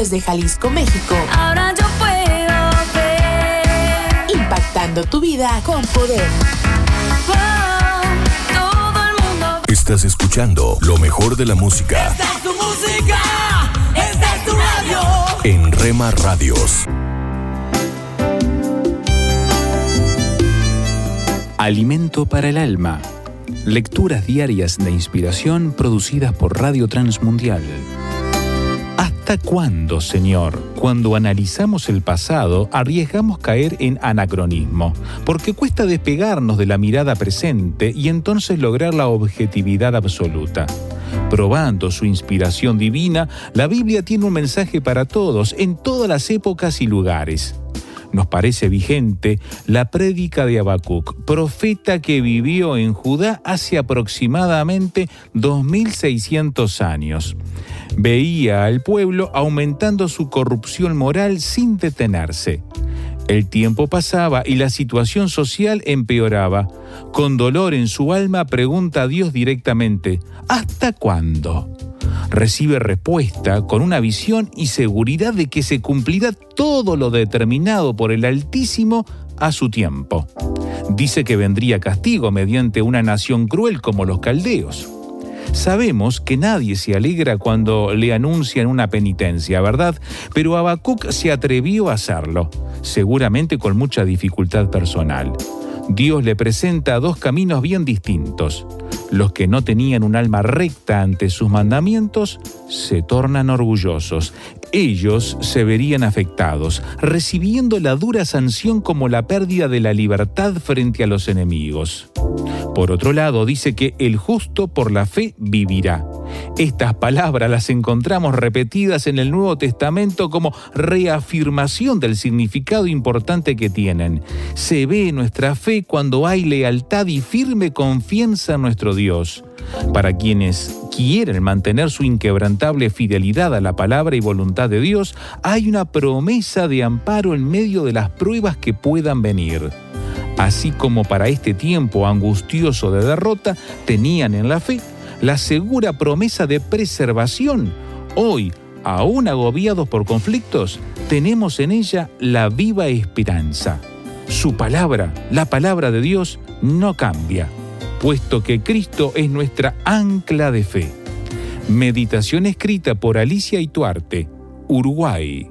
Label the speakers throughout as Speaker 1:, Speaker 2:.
Speaker 1: Desde Jalisco, México.
Speaker 2: Ahora yo puedo ver.
Speaker 1: Impactando tu vida con poder.
Speaker 2: Oh, todo el mundo.
Speaker 3: Estás escuchando lo mejor de la música
Speaker 4: Esta es tu música, esta es tu radio.
Speaker 3: en Rema Radios.
Speaker 5: Alimento para el alma. Lecturas diarias de inspiración producidas por Radio Transmundial. ¿Hasta cuándo, Señor? Cuando analizamos el pasado, arriesgamos caer en anacronismo, porque cuesta despegarnos de la mirada presente y entonces lograr la objetividad absoluta. Probando su inspiración divina, la Biblia tiene un mensaje para todos, en todas las épocas y lugares nos parece vigente la prédica de Habacuc, profeta que vivió en Judá hace aproximadamente 2600 años. Veía al pueblo aumentando su corrupción moral sin detenerse. El tiempo pasaba y la situación social empeoraba. Con dolor en su alma pregunta a Dios directamente, ¿hasta cuándo? recibe respuesta con una visión y seguridad de que se cumplirá todo lo determinado por el Altísimo a su tiempo. Dice que vendría castigo mediante una nación cruel como los caldeos. Sabemos que nadie se alegra cuando le anuncian una penitencia, ¿verdad? Pero Habacuc se atrevió a hacerlo, seguramente con mucha dificultad personal. Dios le presenta dos caminos bien distintos. Los que no tenían un alma recta ante sus mandamientos se tornan orgullosos. Ellos se verían afectados, recibiendo la dura sanción como la pérdida de la libertad frente a los enemigos. Por otro lado, dice que el justo por la fe vivirá. Estas palabras las encontramos repetidas en el Nuevo Testamento como reafirmación del significado importante que tienen. Se ve nuestra fe cuando hay lealtad y firme confianza en nuestro Dios. Para quienes quieren mantener su inquebrantable fidelidad a la palabra y voluntad de Dios, hay una promesa de amparo en medio de las pruebas que puedan venir. Así como para este tiempo angustioso de derrota tenían en la fe la segura promesa de preservación. Hoy, aún agobiados por conflictos, tenemos en ella la viva esperanza. Su palabra, la palabra de Dios, no cambia, puesto que Cristo es nuestra ancla de fe. Meditación escrita por Alicia Ituarte, Uruguay.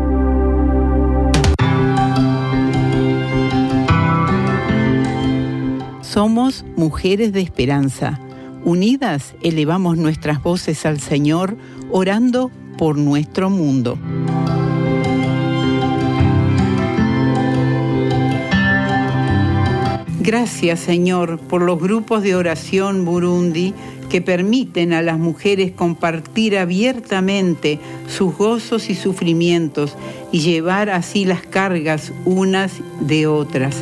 Speaker 6: Somos mujeres de esperanza. Unidas elevamos nuestras voces al Señor, orando por nuestro mundo. Gracias Señor por los grupos de oración Burundi que permiten a las mujeres compartir abiertamente sus gozos y sufrimientos y llevar así las cargas unas de otras.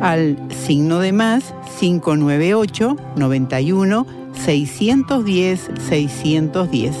Speaker 6: al signo de más 598 91 610-610.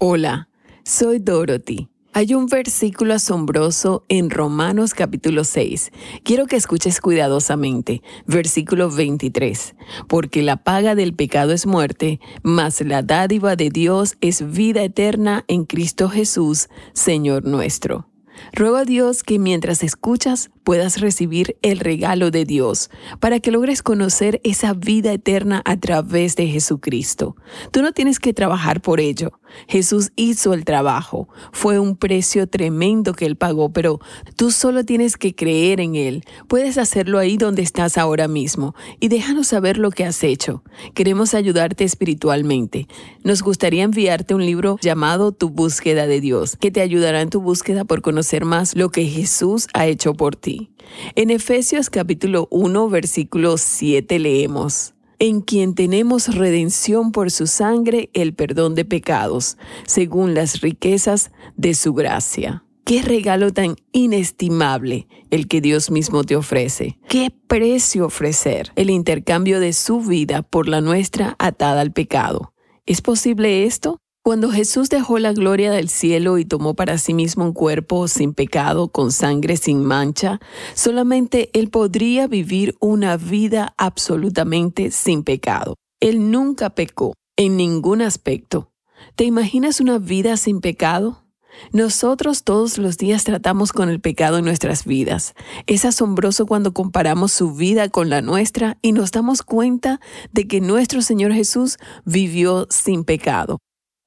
Speaker 7: Hola, soy Dorothy. Hay un versículo asombroso en Romanos capítulo 6. Quiero que escuches cuidadosamente. Versículo 23. Porque la paga del pecado es muerte, mas la dádiva de Dios es vida eterna en Cristo Jesús, Señor nuestro. Ruego a Dios que mientras escuchas puedas recibir el regalo de Dios para que logres conocer esa vida eterna a través de Jesucristo. Tú no tienes que trabajar por ello. Jesús hizo el trabajo. Fue un precio tremendo que Él pagó, pero tú solo tienes que creer en Él. Puedes hacerlo ahí donde estás ahora mismo y déjanos saber lo que has hecho. Queremos ayudarte espiritualmente. Nos gustaría enviarte un libro llamado Tu búsqueda de Dios, que te ayudará en tu búsqueda por conocer más lo que Jesús ha hecho por ti. En Efesios capítulo 1, versículo 7 leemos, en quien tenemos redención por su sangre, el perdón de pecados, según las riquezas de su gracia. Qué regalo tan inestimable el que Dios mismo te ofrece. Qué precio ofrecer el intercambio de su vida por la nuestra atada al pecado. ¿Es posible esto? Cuando Jesús dejó la gloria del cielo y tomó para sí mismo un cuerpo sin pecado, con sangre sin mancha, solamente Él podría vivir una vida absolutamente sin pecado. Él nunca pecó en ningún aspecto. ¿Te imaginas una vida sin pecado? Nosotros todos los días tratamos con el pecado en nuestras vidas. Es asombroso cuando comparamos su vida con la nuestra y nos damos cuenta de que nuestro Señor Jesús vivió sin pecado.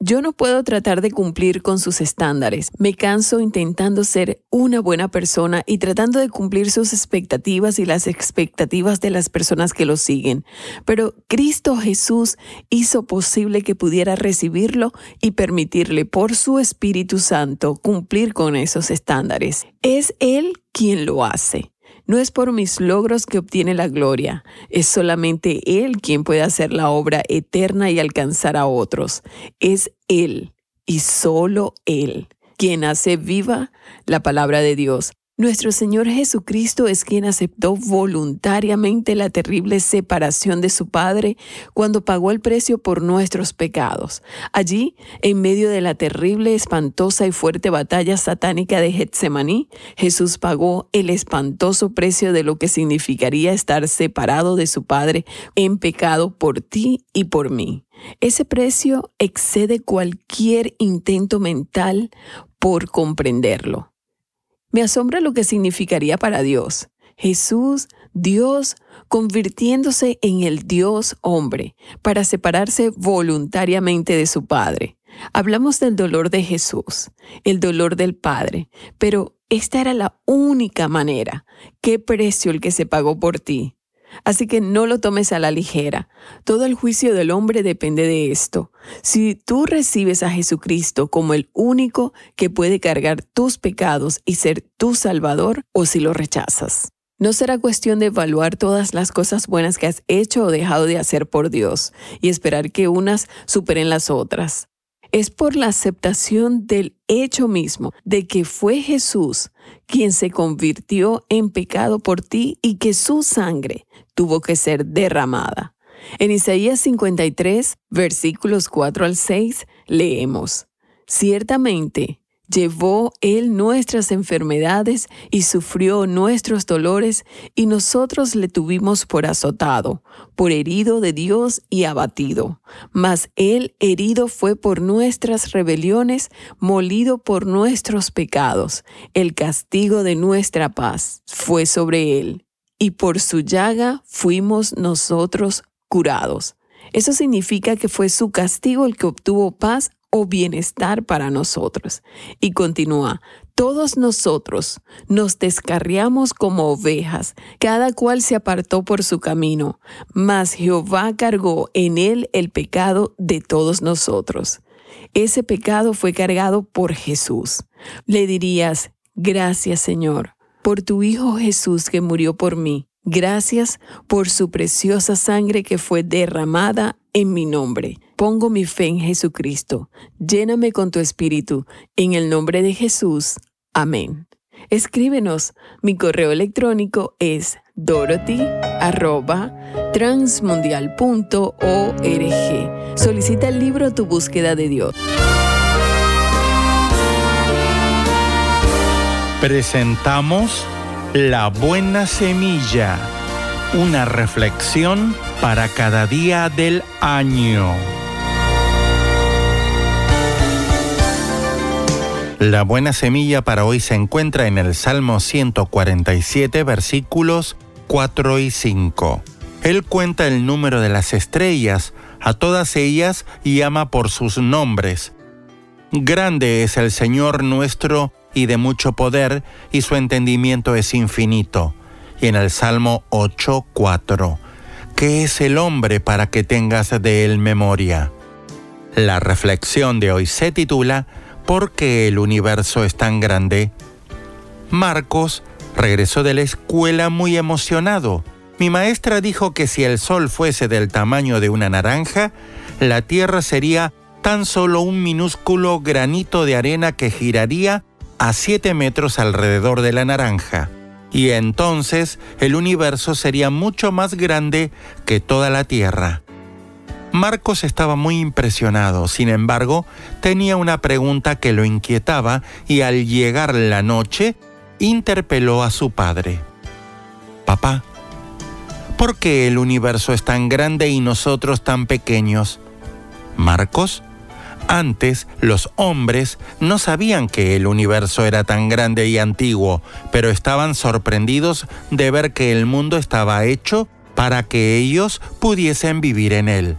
Speaker 7: Yo no puedo tratar de cumplir con sus estándares. Me canso intentando ser una buena persona y tratando de cumplir sus expectativas y las expectativas de las personas que lo siguen. Pero Cristo Jesús hizo posible que pudiera recibirlo y permitirle por su Espíritu Santo cumplir con esos estándares. Es Él quien lo hace. No es por mis logros que obtiene la gloria, es solamente Él quien puede hacer la obra eterna y alcanzar a otros. Es Él y solo Él quien hace viva la palabra de Dios. Nuestro Señor Jesucristo es quien aceptó voluntariamente la terrible separación de su Padre cuando pagó el precio por nuestros pecados. Allí, en medio de la terrible, espantosa y fuerte batalla satánica de Getsemaní, Jesús pagó el espantoso precio de lo que significaría estar separado de su Padre en pecado por ti y por mí. Ese precio excede cualquier intento mental por comprenderlo. Me asombra lo que significaría para Dios. Jesús, Dios, convirtiéndose en el Dios hombre para separarse voluntariamente de su Padre. Hablamos del dolor de Jesús, el dolor del Padre, pero esta era la única manera. ¿Qué precio el que se pagó por ti? Así que no lo tomes a la ligera. Todo el juicio del hombre depende de esto. Si tú recibes a Jesucristo como el único que puede cargar tus pecados y ser tu Salvador, o si lo rechazas. No será cuestión de evaluar todas las cosas buenas que has hecho o dejado de hacer por Dios y esperar que unas superen las otras es por la aceptación del hecho mismo de que fue Jesús quien se convirtió en pecado por ti y que su sangre tuvo que ser derramada. En Isaías 53, versículos 4 al 6, leemos, Ciertamente, Llevó Él nuestras enfermedades y sufrió nuestros dolores, y nosotros le tuvimos por azotado, por herido de Dios y abatido. Mas Él herido fue por nuestras rebeliones, molido por nuestros pecados. El castigo de nuestra paz fue sobre Él, y por su llaga fuimos nosotros curados. Eso significa que fue su castigo el que obtuvo paz o bienestar para nosotros. Y continúa, todos nosotros nos descarriamos como ovejas, cada cual se apartó por su camino, mas Jehová cargó en él el pecado de todos nosotros. Ese pecado fue cargado por Jesús. Le dirías, gracias Señor, por tu Hijo Jesús que murió por mí. Gracias por su preciosa sangre que fue derramada en mi nombre. Pongo mi fe en Jesucristo. Lléname con tu espíritu. En el nombre de Jesús. Amén. Escríbenos. Mi correo electrónico es dorothy@transmundial.org. Solicita el libro Tu búsqueda de Dios.
Speaker 8: Presentamos La Buena Semilla, una reflexión para cada día del año. La buena semilla para hoy se encuentra en el Salmo 147, versículos 4 y 5. Él cuenta el número de las estrellas, a todas ellas llama por sus nombres. Grande es el Señor nuestro y de mucho poder, y su entendimiento es infinito. Y en el Salmo 8, 4. ¿Qué es el hombre para que tengas de él memoria? La reflexión de hoy se titula ¿Por qué el universo es tan grande? Marcos regresó de la escuela muy emocionado. Mi maestra dijo que si el sol fuese del tamaño de una naranja, la Tierra sería tan solo un minúsculo granito de arena que giraría a 7 metros alrededor de la naranja. Y entonces el universo sería mucho más grande que toda la Tierra. Marcos estaba muy impresionado, sin embargo, tenía una pregunta que lo inquietaba y al llegar la noche, interpeló a su padre. Papá, ¿por qué el universo es tan grande y nosotros tan pequeños? Marcos, antes los hombres no sabían que el universo era tan grande y antiguo, pero estaban sorprendidos de ver que el mundo estaba hecho para que ellos pudiesen vivir en él.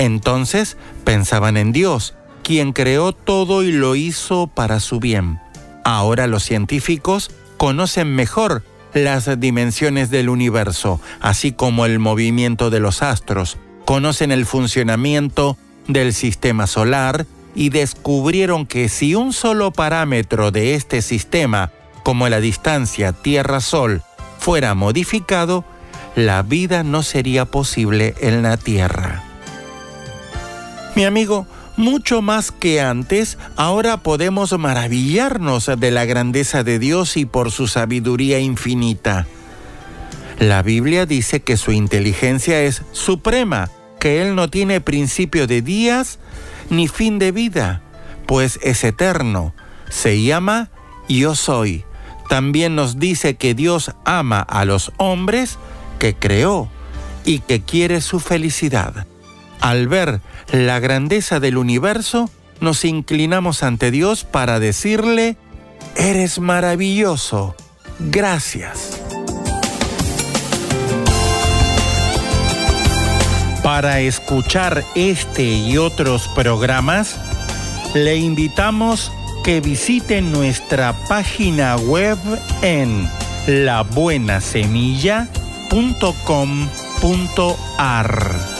Speaker 8: Entonces pensaban en Dios, quien creó todo y lo hizo para su bien. Ahora los científicos conocen mejor las dimensiones del universo, así como el movimiento de los astros, conocen el funcionamiento del sistema solar y descubrieron que si un solo parámetro de este sistema, como la distancia Tierra-Sol, fuera modificado, la vida no sería posible en la Tierra. Mi amigo, mucho más que antes, ahora podemos maravillarnos de la grandeza de Dios y por su sabiduría infinita. La Biblia dice que su inteligencia es suprema, que Él no tiene principio de días ni fin de vida, pues es eterno. Se llama Yo soy. También nos dice que Dios ama a los hombres que creó y que quiere su felicidad. Al ver la grandeza del universo, nos inclinamos ante Dios para decirle, Eres maravilloso, gracias. Para escuchar este y otros programas, le invitamos que visite nuestra página web en labuenasemilla.com.ar.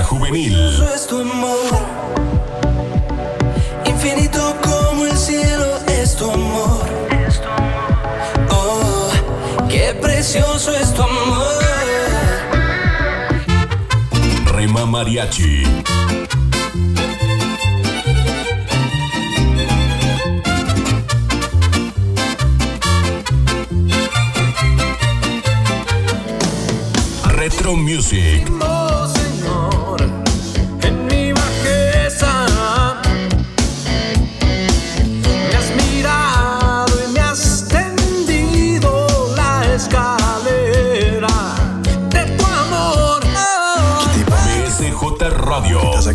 Speaker 3: Rema Juvenil,
Speaker 9: es tu amor. Infinito como el cielo es tu amor. Oh, qué precioso es tu amor.
Speaker 3: Rema Mariachi, Retro Music,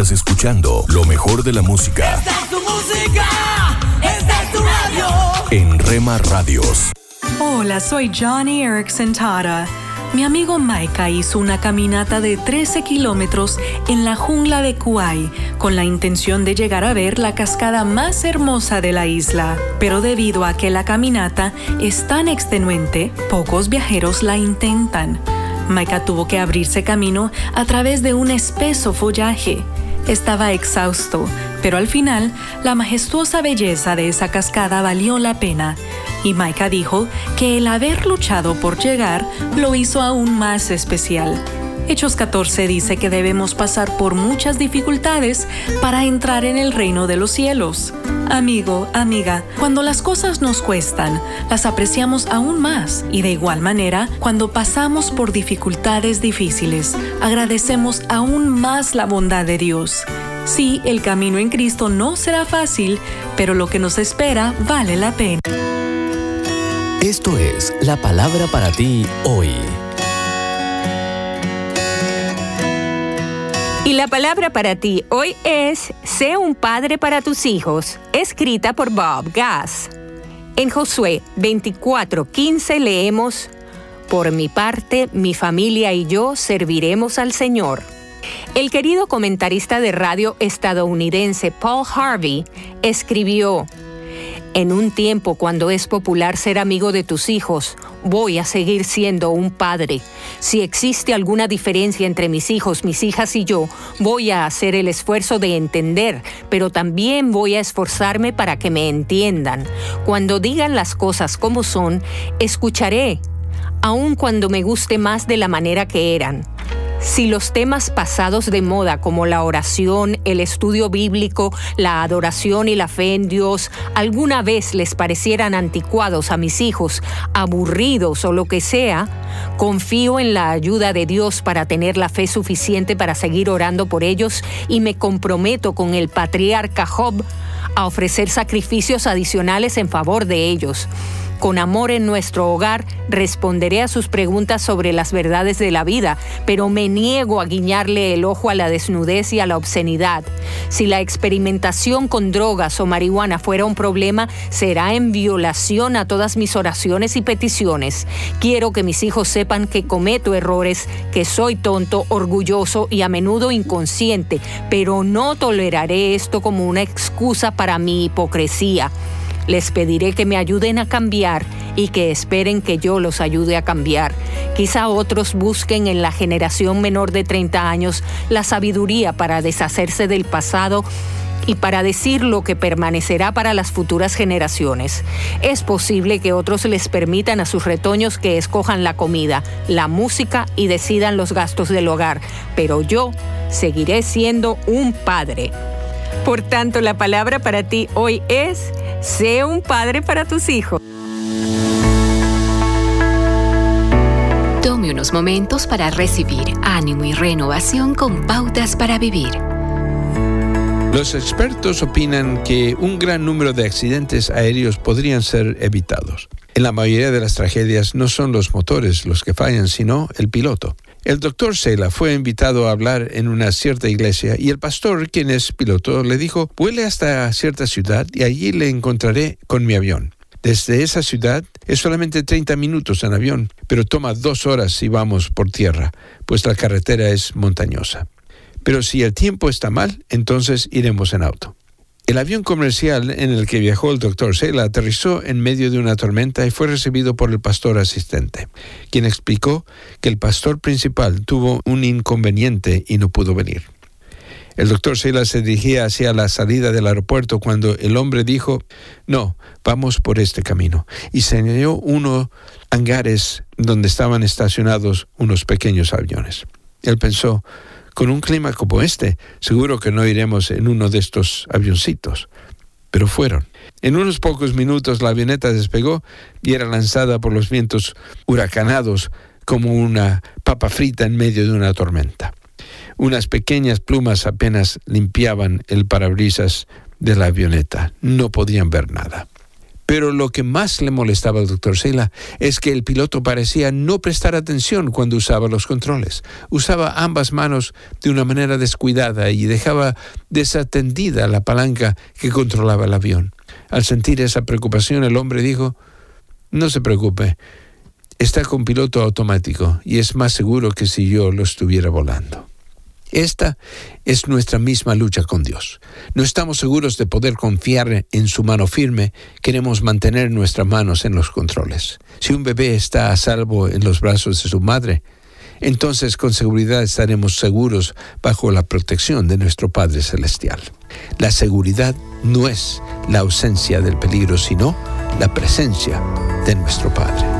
Speaker 3: Estás escuchando lo mejor de la música
Speaker 4: Esta es tu música, esta es tu radio.
Speaker 3: en Rema Radios.
Speaker 10: Hola, soy Johnny Erickson Tara. Mi amigo Maika hizo una caminata de 13 kilómetros en la jungla de Kauai con la intención de llegar a ver la cascada más hermosa de la isla. Pero debido a que la caminata es tan extenuante, pocos viajeros la intentan. Maika tuvo que abrirse camino a través de un espeso follaje. Estaba exhausto, pero al final la majestuosa belleza de esa cascada valió la pena. Y Maika dijo que el haber luchado por llegar lo hizo aún más especial. Hechos 14 dice que debemos pasar por muchas dificultades para entrar en el reino de los cielos. Amigo, amiga, cuando las cosas nos cuestan, las apreciamos aún más y de igual manera, cuando pasamos por dificultades difíciles, agradecemos aún más la bondad de Dios. Sí, el camino en Cristo no será fácil, pero lo que nos espera vale la pena.
Speaker 11: Esto es la palabra para ti hoy.
Speaker 12: Y la palabra para ti hoy es Sé un padre para tus hijos, escrita por Bob Gass. En Josué 24:15 leemos, Por mi parte, mi familia y yo serviremos al Señor. El querido comentarista de radio estadounidense Paul Harvey escribió, en un tiempo cuando es popular ser amigo de tus hijos, voy a seguir siendo un padre. Si existe alguna diferencia entre mis hijos, mis hijas y yo, voy a hacer el esfuerzo de entender, pero también voy a esforzarme para que me entiendan. Cuando digan las cosas como son, escucharé, aun cuando me guste más de la manera que eran. Si los temas pasados de moda como la oración, el estudio bíblico, la adoración y la fe en Dios alguna vez les parecieran anticuados a mis hijos, aburridos o lo que sea, confío en la ayuda de Dios para tener la fe suficiente para seguir orando por ellos y me comprometo con el patriarca Job a ofrecer sacrificios adicionales en favor de ellos. Con amor en nuestro hogar responderé a sus preguntas sobre las verdades de la vida, pero me niego a guiñarle el ojo a la desnudez y a la obscenidad. Si la experimentación con drogas o marihuana fuera un problema, será en violación a todas mis oraciones y peticiones. Quiero que mis hijos sepan que cometo errores, que soy tonto, orgulloso y a menudo inconsciente, pero no toleraré esto como una excusa para mi hipocresía. Les pediré que me ayuden a cambiar y que esperen que yo los ayude a cambiar. Quizá otros busquen en la generación menor de 30 años la sabiduría para deshacerse del pasado y para decir lo que permanecerá para las futuras generaciones. Es posible que otros les permitan a sus retoños que escojan la comida, la música y decidan los gastos del hogar, pero yo seguiré siendo un padre. Por tanto, la palabra para ti hoy es Sé un padre para tus hijos.
Speaker 13: Tome unos momentos para recibir ánimo y renovación con pautas para vivir.
Speaker 14: Los expertos opinan que un gran número de accidentes aéreos podrían ser evitados. En la mayoría de las tragedias no son los motores los que fallan, sino el piloto. El doctor Sela fue invitado a hablar en una cierta iglesia y el pastor, quien es piloto, le dijo, vuele hasta cierta ciudad y allí le encontraré con mi avión. Desde esa ciudad es solamente 30 minutos en avión, pero toma dos horas si vamos por tierra, pues la carretera es montañosa. Pero si el tiempo está mal, entonces iremos en auto. El avión comercial en el que viajó el doctor Sela aterrizó en medio de una tormenta y fue recibido por el pastor asistente, quien explicó que el pastor principal tuvo un inconveniente y no pudo venir. El doctor Sela se dirigía hacia la salida del aeropuerto cuando el hombre dijo, no, vamos por este camino, y señaló unos hangares donde estaban estacionados unos pequeños aviones. Él pensó, con un clima como este, seguro que no iremos en uno de estos avioncitos. Pero fueron. En unos pocos minutos la avioneta despegó y era lanzada por los vientos huracanados como una papa frita en medio de una tormenta. Unas pequeñas plumas apenas limpiaban el parabrisas de la avioneta. No podían ver nada. Pero lo que más le molestaba al doctor Sela es que el piloto parecía no prestar atención cuando usaba los controles. Usaba ambas manos de una manera descuidada y dejaba desatendida la palanca que controlaba el avión. Al sentir esa preocupación, el hombre dijo, no se preocupe, está con piloto automático y es más seguro que si yo lo estuviera volando. Esta es nuestra misma lucha con Dios. No estamos seguros de poder confiar en su mano firme, queremos mantener nuestras manos en los controles. Si un bebé está a salvo en los brazos de su madre, entonces con seguridad estaremos seguros bajo la protección de nuestro Padre Celestial. La seguridad no es la ausencia del peligro, sino la presencia de nuestro Padre.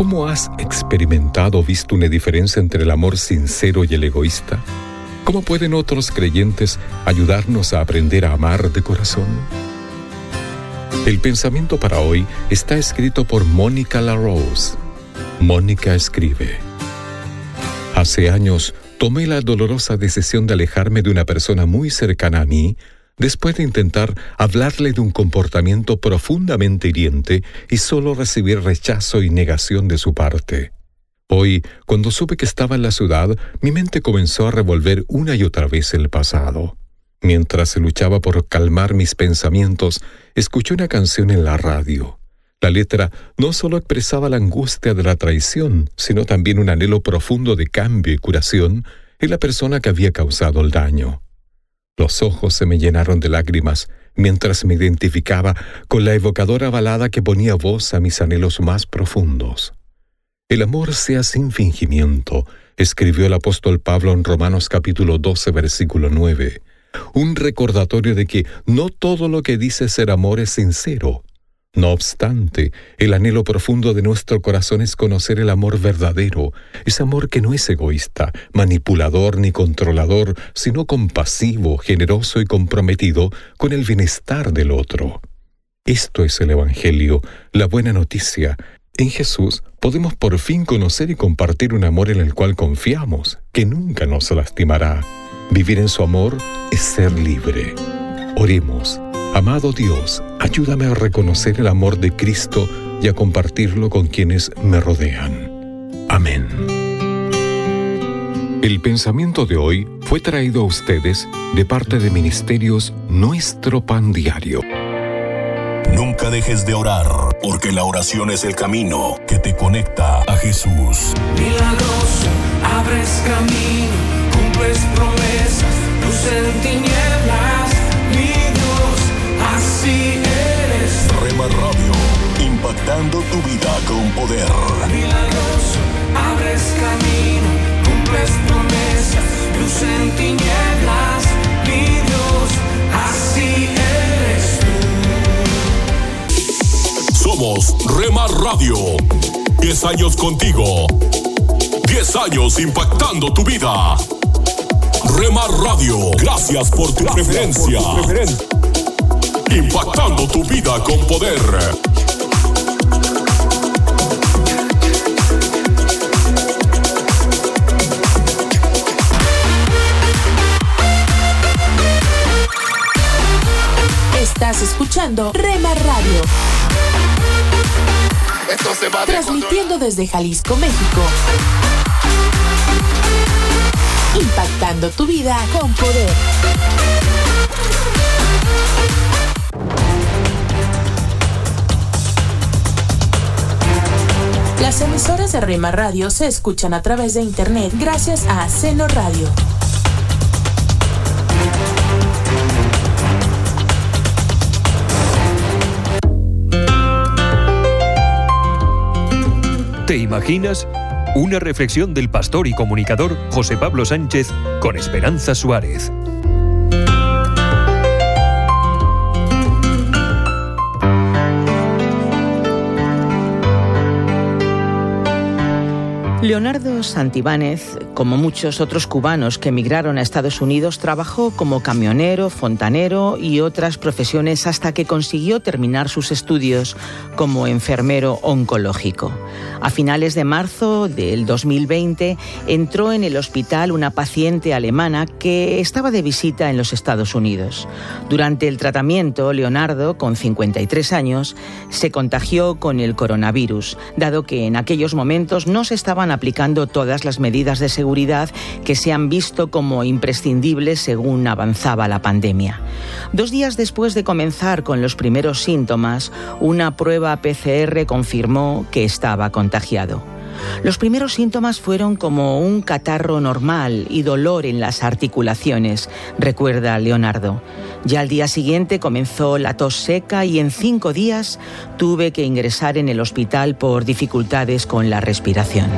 Speaker 15: ¿Cómo has experimentado o visto una diferencia entre el amor sincero y el egoísta? ¿Cómo pueden otros creyentes ayudarnos a aprender a amar de corazón? El pensamiento para hoy está escrito por Mónica LaRose. Mónica escribe. Hace años tomé la dolorosa decisión de alejarme de una persona muy cercana a mí después de intentar hablarle de un comportamiento profundamente hiriente y solo recibir rechazo y negación de su parte. Hoy, cuando supe que estaba en la ciudad, mi mente comenzó a revolver una y otra vez el pasado. Mientras luchaba por calmar mis pensamientos, escuché una canción en la radio. La letra no solo expresaba la angustia de la traición, sino también un anhelo profundo de cambio y curación en la persona que había causado el daño. Los ojos se me llenaron de lágrimas mientras me identificaba con la evocadora balada que ponía voz a mis anhelos más profundos. El amor sea sin fingimiento, escribió el apóstol Pablo en Romanos capítulo 12, versículo 9. Un recordatorio de que no todo lo que dice ser amor es sincero. No obstante, el anhelo profundo de nuestro corazón es conocer el amor verdadero, ese amor que no es egoísta, manipulador ni controlador, sino compasivo, generoso y comprometido con el bienestar del otro. Esto es el Evangelio, la buena noticia. En Jesús podemos por fin conocer y compartir un amor en el cual confiamos, que nunca nos lastimará. Vivir en su amor es ser libre. Oremos. Amado Dios, ayúdame a reconocer el amor de Cristo y a compartirlo con quienes me rodean. Amén. El pensamiento de hoy fue traído a ustedes de parte de Ministerios Nuestro Pan Diario.
Speaker 3: Nunca dejes de orar, porque la oración es el camino que te conecta a Jesús.
Speaker 16: Milagroso, abres camino, cumples promesas, luz en tinieblas,
Speaker 3: Rema Radio, impactando tu vida con poder.
Speaker 16: Milagroso, abres camino, cumples promesas, luz en tinieblas, mi Dios, así eres
Speaker 3: Somos Rema Radio. 10 años contigo. 10 años impactando tu vida. Rema Radio, gracias por tu preferencia. Impactando tu vida con poder.
Speaker 1: Estás escuchando Rema Radio.
Speaker 17: Esto se va a
Speaker 1: Transmitiendo desde Jalisco, México. Impactando tu vida con poder. Las emisoras de Rema Radio se escuchan a través de internet gracias a Seno Radio.
Speaker 18: ¿Te imaginas? Una reflexión del pastor y comunicador José Pablo Sánchez con Esperanza Suárez.
Speaker 19: Leonardo Santibánez, como muchos otros cubanos que emigraron a Estados Unidos, trabajó como camionero, fontanero y otras profesiones hasta que consiguió terminar sus estudios como enfermero oncológico. A finales de marzo del 2020 entró en el hospital una paciente alemana que estaba de visita en los Estados Unidos. Durante el tratamiento, Leonardo, con 53 años, se contagió con el coronavirus, dado que en aquellos momentos no se estaban aplicando todas las medidas de seguridad que se han visto como imprescindibles según avanzaba la pandemia. Dos días después de comenzar con los primeros síntomas, una prueba PCR confirmó que estaba contagiado. Los primeros síntomas fueron como un catarro normal y dolor en las articulaciones, recuerda Leonardo. Ya al día siguiente comenzó la tos seca y en cinco días tuve que ingresar en el hospital por dificultades con la respiración.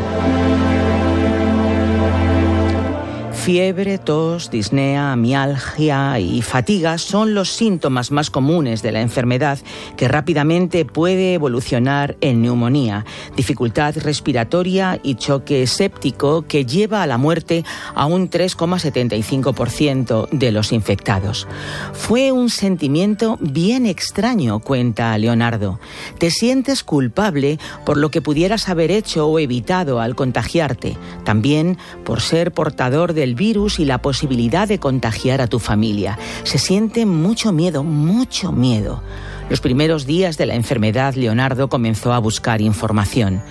Speaker 19: Fiebre, tos, disnea, mialgia y fatiga son los síntomas más comunes de la enfermedad que rápidamente puede evolucionar en neumonía, dificultad respiratoria y choque séptico que lleva a la muerte a un 3,75% de los infectados. Fue un sentimiento bien extraño, cuenta Leonardo. Te sientes culpable por lo que pudieras haber hecho o evitado al contagiarte, también por ser portador del virus y la posibilidad de contagiar a tu familia. Se siente mucho miedo, mucho miedo. Los primeros días de la enfermedad, Leonardo comenzó a buscar información.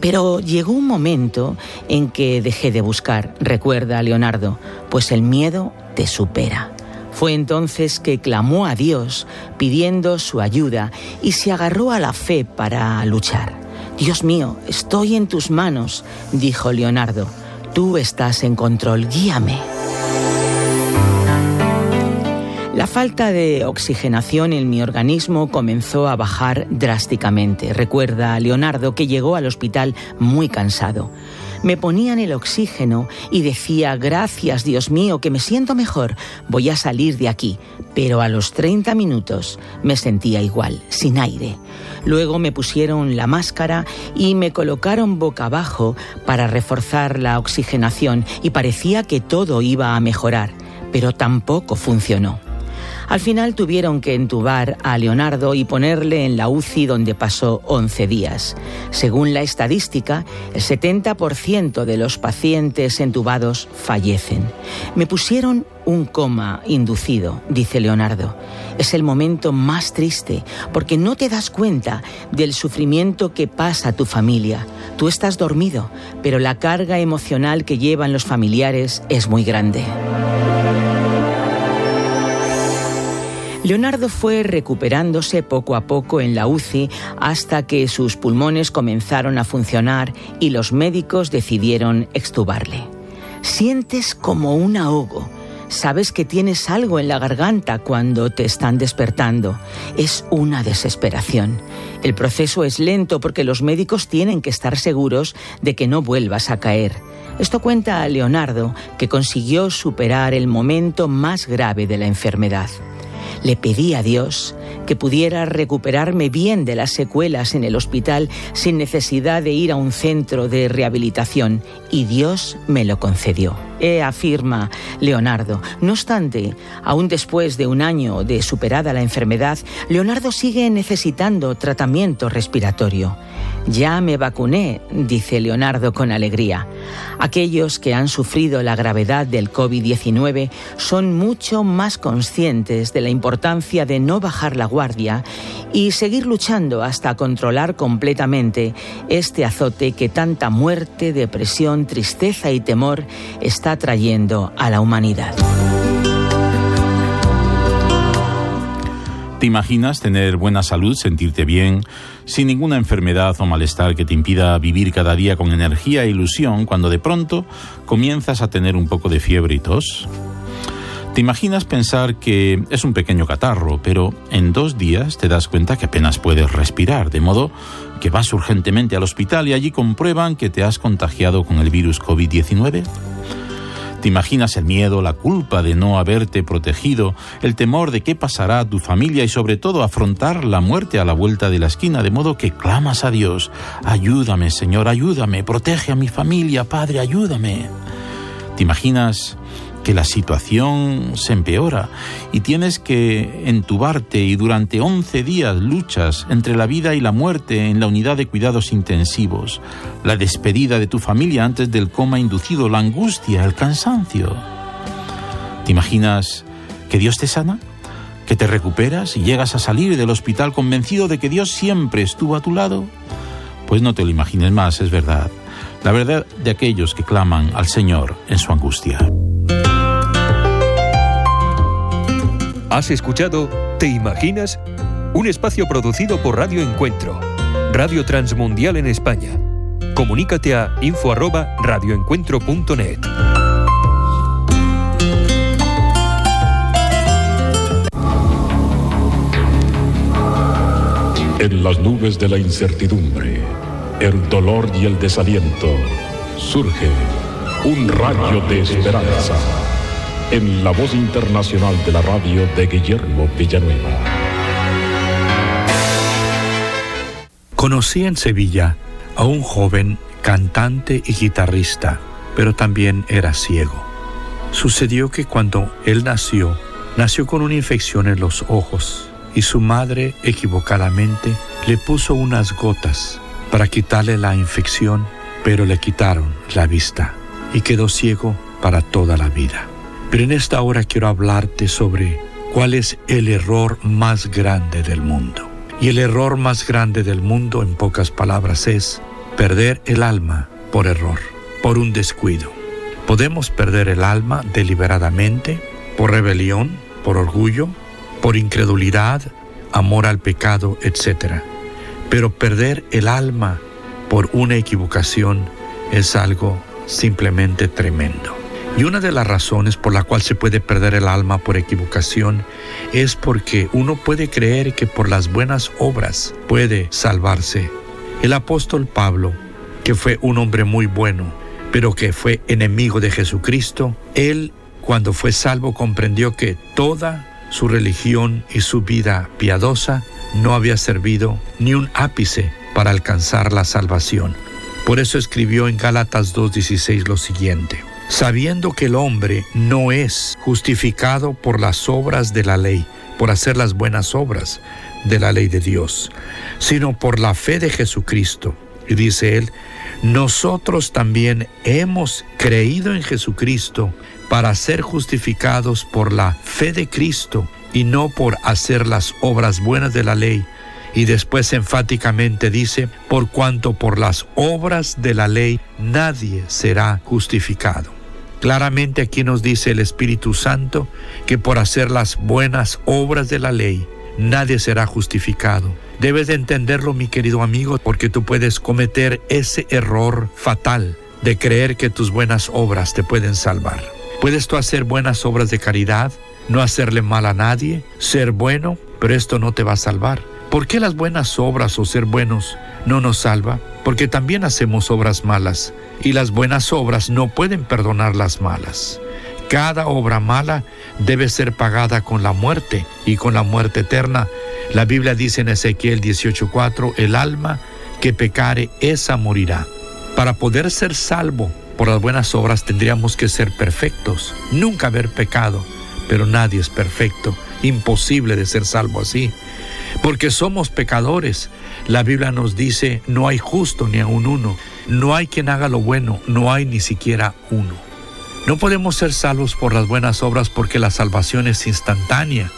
Speaker 19: Pero llegó un momento en que dejé de buscar, recuerda Leonardo, pues el miedo te supera. Fue entonces que clamó a Dios pidiendo su ayuda y se agarró a la fe para luchar. Dios mío, estoy en tus manos, dijo Leonardo. Tú estás en control, guíame. La falta de oxigenación en mi organismo comenzó a bajar drásticamente. Recuerda a Leonardo que llegó al hospital muy cansado. Me ponían el oxígeno y decía, gracias Dios mío, que me siento mejor, voy a salir de aquí. Pero a los 30 minutos me sentía igual, sin aire. Luego me pusieron la máscara y me colocaron boca abajo para reforzar la oxigenación y parecía que todo iba a mejorar, pero tampoco funcionó. Al final tuvieron que entubar a Leonardo y ponerle en la UCI donde pasó 11 días. Según la estadística, el 70% de los pacientes entubados fallecen. Me pusieron un coma inducido, dice Leonardo. Es el momento más triste porque no te das cuenta del sufrimiento que pasa tu familia. Tú estás dormido, pero la carga emocional que llevan los familiares es muy grande. Leonardo fue recuperándose poco a poco en la UCI hasta que sus pulmones comenzaron a funcionar y los médicos decidieron extubarle. Sientes como un ahogo. Sabes que tienes algo en la garganta cuando te están despertando. Es una desesperación. El proceso es lento porque los médicos tienen que estar seguros de que no vuelvas a caer. Esto cuenta a Leonardo, que consiguió superar el momento más grave de la enfermedad. Le pedí a Dios que pudiera recuperarme bien de las secuelas en el hospital sin necesidad de ir a un centro de rehabilitación y Dios me lo concedió. E afirma Leonardo. No obstante, aún después de un año de superada la enfermedad, Leonardo sigue necesitando tratamiento respiratorio. Ya me vacuné, dice Leonardo con alegría. Aquellos que han sufrido la gravedad del COVID-19 son mucho más conscientes de la importancia de no bajar la guardia y seguir luchando hasta controlar completamente este azote que tanta muerte, depresión, tristeza y temor está trayendo a la humanidad.
Speaker 20: ¿Te imaginas tener buena salud, sentirte bien, sin ninguna enfermedad o malestar que te impida vivir cada día con energía e ilusión cuando de pronto comienzas a tener un poco de fiebre y tos? ¿Te imaginas pensar que es un pequeño catarro, pero en dos días te das cuenta que apenas puedes respirar, de modo que vas urgentemente al hospital y allí comprueban que te has contagiado con el virus COVID-19? ¿Te imaginas el miedo, la culpa de no haberte protegido, el temor de qué pasará a tu familia y sobre todo afrontar la muerte a la vuelta de la esquina, de modo que clamas a Dios, ayúdame Señor, ayúdame, protege a mi familia, Padre, ayúdame? ¿Te imaginas que la situación se empeora y tienes que entubarte y durante 11 días luchas entre la vida y la muerte en la unidad de cuidados intensivos, la despedida de tu familia antes del coma inducido, la angustia, el cansancio. ¿Te imaginas que Dios te sana? ¿Que te recuperas y llegas a salir del hospital convencido de que Dios siempre estuvo a tu lado? Pues no te lo imagines más, es verdad. La verdad de aquellos que claman al Señor en su angustia.
Speaker 18: Has escuchado ¿Te imaginas? Un espacio producido por Radio Encuentro, Radio Transmundial en España. Comunícate a info@radioencuentro.net.
Speaker 21: En las nubes de la incertidumbre, el dolor y el desaliento, surge
Speaker 3: Un rayo de esperanza. En la voz internacional de la radio de Guillermo Villanueva.
Speaker 22: Conocí en Sevilla a un joven cantante y guitarrista, pero también era ciego. Sucedió que cuando él nació, nació con una infección en los ojos y su madre equivocadamente le puso unas gotas para quitarle la infección, pero le quitaron la vista y quedó ciego para toda la vida. Pero en esta hora quiero hablarte sobre cuál es el error más grande del mundo. Y el error más grande del mundo, en pocas palabras, es perder el alma por error, por un descuido. Podemos perder el alma deliberadamente, por rebelión, por orgullo, por incredulidad, amor al pecado, etc. Pero perder el alma por una equivocación es algo simplemente tremendo. Y una de las razones por la cual se puede perder el alma por equivocación es porque uno puede creer que por las buenas obras puede salvarse. El apóstol Pablo, que fue un hombre muy bueno, pero que fue enemigo de Jesucristo, él cuando fue salvo comprendió que toda su religión y su vida piadosa no había servido ni un ápice para alcanzar la salvación. Por eso escribió en Gálatas 2.16 lo siguiente, sabiendo que el hombre no es justificado por las obras de la ley, por hacer las buenas obras de la ley de Dios, sino por la fe de Jesucristo. Y dice él, nosotros también hemos creído en Jesucristo para ser justificados por la fe de Cristo y no por hacer las obras buenas de la ley. Y después enfáticamente dice, por cuanto por las obras de la ley nadie será justificado. Claramente aquí nos dice el Espíritu Santo que por hacer las buenas obras de la ley nadie será justificado. Debes de entenderlo, mi querido amigo, porque tú puedes cometer ese error fatal de creer que tus buenas obras te pueden salvar. Puedes tú hacer buenas obras de caridad, no hacerle mal a nadie, ser bueno, pero esto no te va a salvar. ¿Por qué las buenas obras o ser buenos no nos salva? Porque también hacemos obras malas y las buenas obras no pueden perdonar las malas. Cada obra mala debe ser pagada con la muerte y con la muerte eterna. La Biblia dice en Ezequiel 18:4, el alma que pecare, esa morirá. Para poder ser salvo por las buenas obras tendríamos que ser perfectos, nunca haber pecado, pero nadie es perfecto, imposible de ser salvo así. Porque somos pecadores. La Biblia nos dice, no hay justo ni aun uno, no hay quien haga lo bueno, no hay ni siquiera uno. No podemos ser salvos por las buenas obras porque la salvación es instantánea,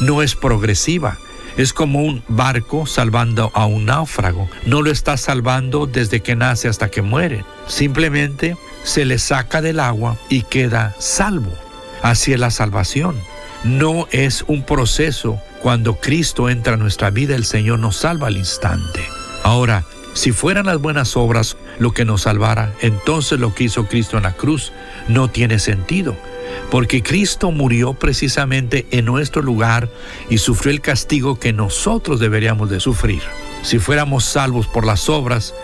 Speaker 22: no es progresiva. Es como un barco salvando a un náufrago. No lo está salvando desde que nace hasta que muere. Simplemente se le saca del agua y queda salvo. Así es la salvación. No es un proceso. Cuando Cristo entra a nuestra vida, el Señor nos salva al instante. Ahora, si fueran las buenas obras lo que nos salvara, entonces lo que hizo Cristo en la cruz no tiene sentido, porque Cristo murió precisamente en nuestro lugar y sufrió el castigo que nosotros deberíamos de sufrir. Si fuéramos salvos por las obras,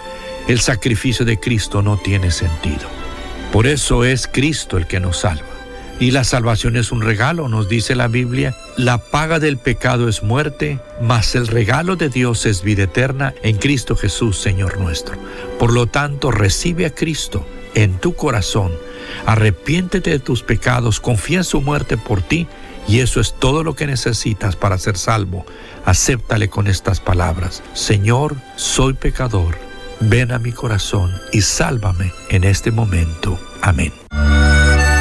Speaker 22: el sacrificio de Cristo no tiene sentido. Por eso es Cristo el que nos salva. Y la salvación es un regalo, nos dice la Biblia. La paga del pecado es muerte, mas el regalo de Dios es vida eterna en Cristo Jesús, Señor nuestro. Por lo tanto, recibe a Cristo en tu corazón, arrepiéntete de tus pecados, confía en su muerte por ti y eso es todo lo que necesitas para ser salvo. Acéptale con estas palabras. Señor, soy pecador. Ven a mi corazón y sálvame en este momento. Amén.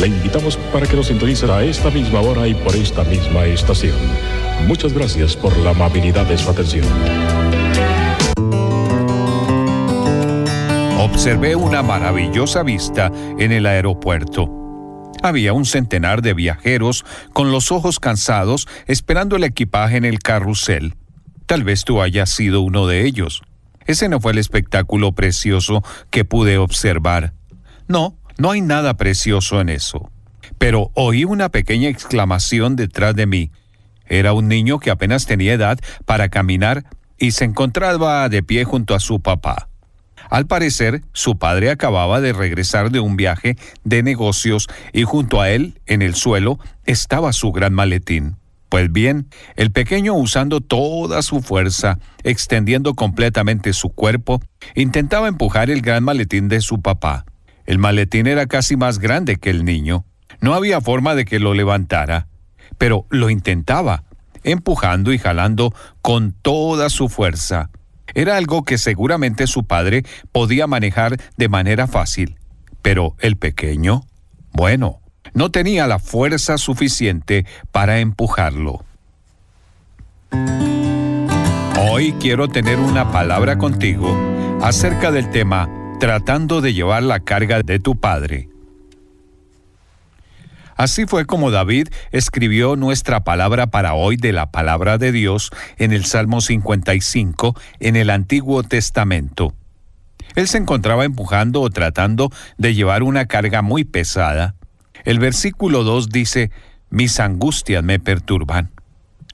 Speaker 3: Le invitamos para que nos sintonice a esta misma hora y por esta misma estación. Muchas gracias por la amabilidad de su atención.
Speaker 23: Observé una maravillosa vista en el aeropuerto.
Speaker 5: Había un centenar de viajeros con los ojos cansados esperando el equipaje en el carrusel. Tal vez tú hayas sido uno de ellos. Ese no fue el espectáculo precioso que pude observar. No, no hay nada precioso en eso. Pero oí una pequeña exclamación detrás de mí. Era un niño que apenas tenía edad para caminar y se encontraba de pie junto a su papá. Al parecer, su padre acababa de regresar de un viaje de negocios y junto a él, en el suelo, estaba su gran maletín. Pues bien, el pequeño usando toda su fuerza, extendiendo completamente su cuerpo, intentaba empujar el gran maletín de su papá. El maletín era casi más grande que el niño. No había forma de que lo levantara, pero lo intentaba, empujando y jalando con toda su fuerza. Era algo que seguramente su padre podía manejar de manera fácil. Pero el pequeño, bueno, no tenía la fuerza suficiente para empujarlo. Hoy quiero tener una palabra contigo acerca del tema tratando de llevar la carga de tu padre. Así fue como David escribió nuestra palabra para hoy de la palabra de Dios en el Salmo 55 en el Antiguo Testamento. Él se encontraba empujando o tratando de llevar una carga muy pesada. El versículo 2 dice, mis angustias me perturban.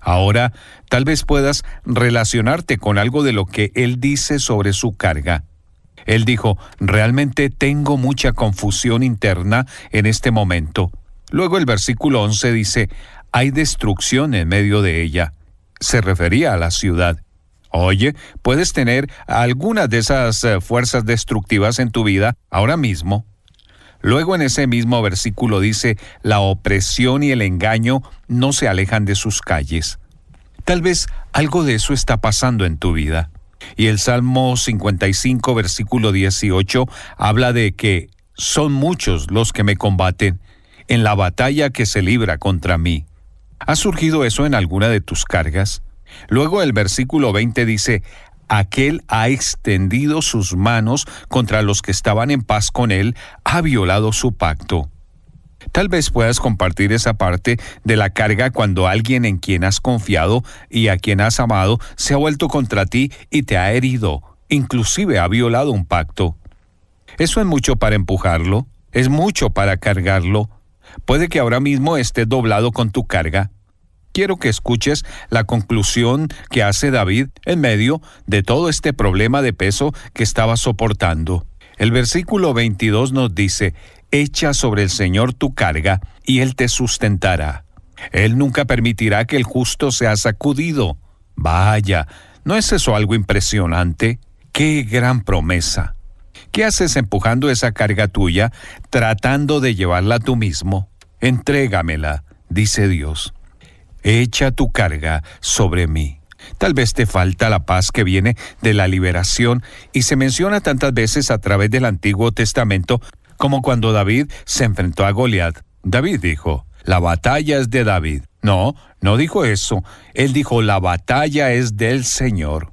Speaker 5: Ahora, tal vez puedas relacionarte con algo de lo que él dice sobre su carga. Él dijo, realmente tengo mucha confusión interna en este momento. Luego el versículo 11 dice, hay destrucción en medio de ella. Se refería a la ciudad. Oye, puedes tener algunas de esas eh, fuerzas destructivas en tu vida ahora mismo. Luego en ese mismo versículo dice, la opresión y el engaño no se alejan de sus calles. Tal vez algo de eso está pasando en tu vida. Y el Salmo 55, versículo 18, habla de que son muchos los que me combaten en la batalla que se libra contra mí. ¿Ha surgido eso en alguna de tus cargas? Luego el versículo 20 dice, aquel ha extendido sus manos contra los que estaban en paz con él, ha violado su pacto. Tal vez puedas compartir esa parte de la carga cuando alguien en quien has confiado y a quien has amado se ha vuelto contra ti y te ha herido, inclusive ha violado un pacto. Eso es mucho para empujarlo, es mucho para cargarlo, Puede que ahora mismo esté doblado con tu carga. Quiero que escuches la conclusión que hace David en medio de todo este problema de peso que estaba soportando. El versículo 22 nos dice, Echa sobre el Señor tu carga, y Él te sustentará. Él nunca permitirá que el justo sea sacudido. Vaya, ¿no es eso algo impresionante? ¡Qué gran promesa! ¿Qué haces empujando esa carga tuya, tratando de llevarla tú mismo? Entrégamela, dice Dios. Echa tu carga sobre mí. Tal vez te falta la paz que viene de la liberación y se menciona tantas veces a través del Antiguo Testamento como cuando David se enfrentó a Goliat. David dijo, la batalla es de David. No, no dijo eso. Él dijo, la batalla es del Señor.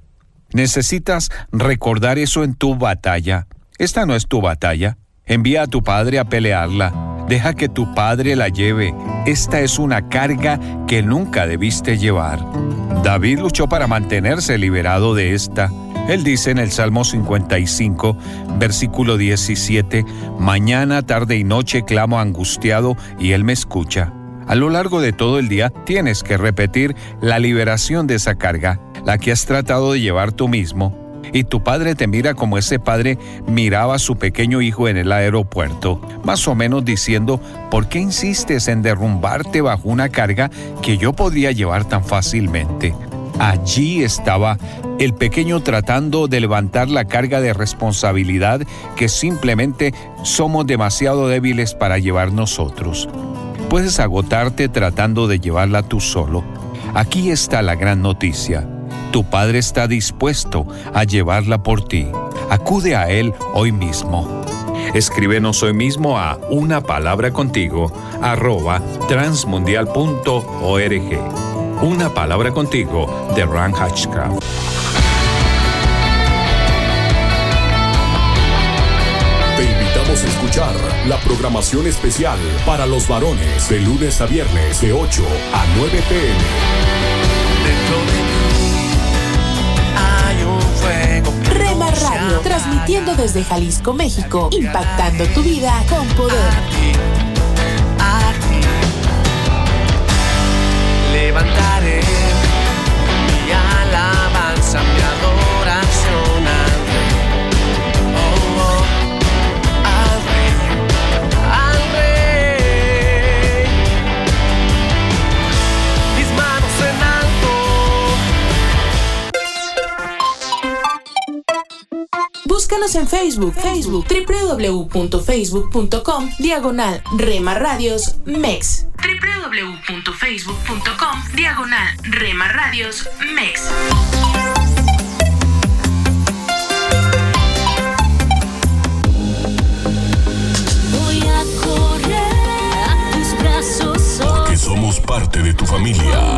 Speaker 5: Necesitas recordar eso en tu batalla. Esta no es tu batalla. Envía a tu padre a pelearla. Deja que tu padre la lleve. Esta es una carga que nunca debiste llevar. David luchó para mantenerse liberado de esta. Él dice en el Salmo 55, versículo 17, Mañana, tarde y noche clamo angustiado y Él me escucha. A lo largo de todo el día tienes que repetir la liberación de esa carga, la que has tratado de llevar tú mismo y tu padre te mira como ese padre miraba a su pequeño hijo en el aeropuerto, más o menos diciendo, ¿por qué insistes en derrumbarte bajo una carga que yo podría llevar tan fácilmente? Allí estaba el pequeño tratando de levantar la carga de responsabilidad que simplemente somos demasiado débiles para llevar nosotros. Puedes agotarte tratando de llevarla tú solo. Aquí está la gran noticia. Tu Padre está dispuesto a llevarla por ti. Acude a Él hoy mismo. Escríbenos hoy mismo a una palabra contigo arroba transmundial.org. Una palabra contigo de Ran Hatchcraft.
Speaker 3: Te invitamos a escuchar escuchar la programación especial para los varones de lunes a viernes de 8 a 9 pm.
Speaker 1: Rema Radio, transmitiendo desde Jalisco, México, impactando tu vida con poder. Búscanos en Facebook, Facebook, www.facebook.com, diagonal Rema Radios MEX. www.facebook.com, diagonal Rema Radios MEX.
Speaker 24: Voy a correr a tus brazos.
Speaker 3: Porque somos parte de tu familia.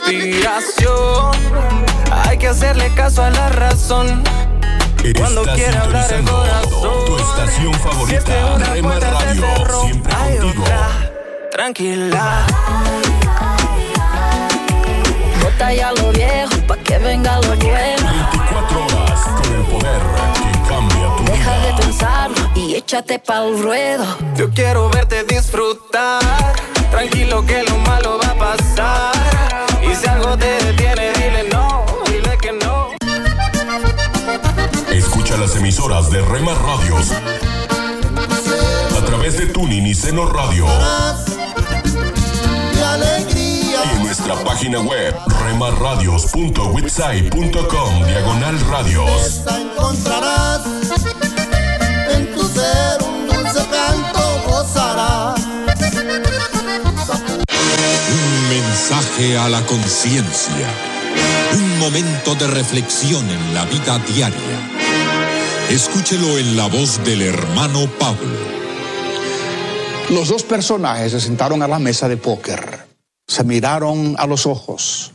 Speaker 9: Inspiración, hay que hacerle caso a la razón. Cuando
Speaker 3: Estás
Speaker 9: quiera hablar el
Speaker 3: sintonizando
Speaker 9: corazón.
Speaker 3: tu estación favorita,
Speaker 9: una
Speaker 3: Rema Radio,
Speaker 9: cerró,
Speaker 3: siempre
Speaker 9: hay
Speaker 3: contigo.
Speaker 9: otra. Tranquila.
Speaker 25: Bota ya lo viejo pa' que venga lo nuevo.
Speaker 3: 24 horas con el poder
Speaker 25: Deja de pensarlo y échate pa'l ruedo.
Speaker 9: Yo quiero verte disfrutar. Tranquilo que lo malo va a pasar. Y si algo te detiene, dile no, dile que no.
Speaker 3: Escucha las emisoras de Rema Radios a través de Tuning y Seno Radio. Y en nuestra página web remarradios.witsai.com diagonal radios.
Speaker 23: encontrarás ser un dulce canto gozarás.
Speaker 26: Un mensaje a la conciencia. Un momento de reflexión en la vida diaria. Escúchelo en la voz del hermano Pablo.
Speaker 27: Los dos personajes se sentaron a la mesa de póker. Se miraron a los ojos.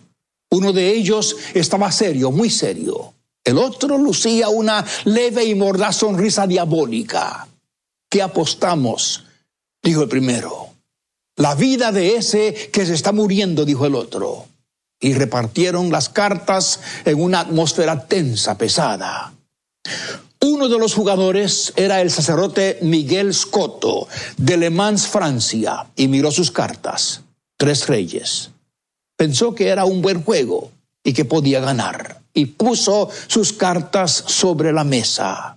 Speaker 27: Uno de ellos estaba serio, muy serio. El otro lucía una leve y mordaz sonrisa diabólica. ¿Qué apostamos? Dijo el primero. La vida de ese que se está muriendo, dijo el otro. Y repartieron las cartas en una atmósfera tensa, pesada. Uno de los jugadores era el sacerdote Miguel Scotto de Le Mans, Francia, y miró sus cartas. Tres reyes. Pensó que era un buen juego y que podía ganar, y puso sus cartas sobre la mesa.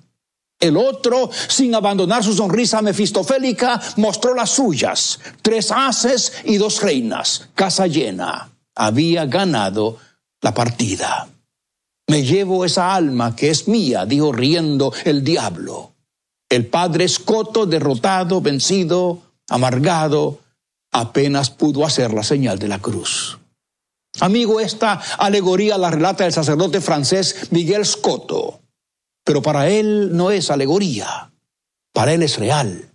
Speaker 27: El otro, sin abandonar su sonrisa mefistofélica, mostró las suyas, tres haces y dos reinas, casa llena. Había ganado la partida. Me llevo esa alma que es mía, dijo riendo el diablo. El padre escoto, derrotado, vencido, amargado, apenas pudo hacer la señal de la cruz. Amigo, esta alegoría la relata el sacerdote francés Miguel Scotto, pero para él no es alegoría, para él es real.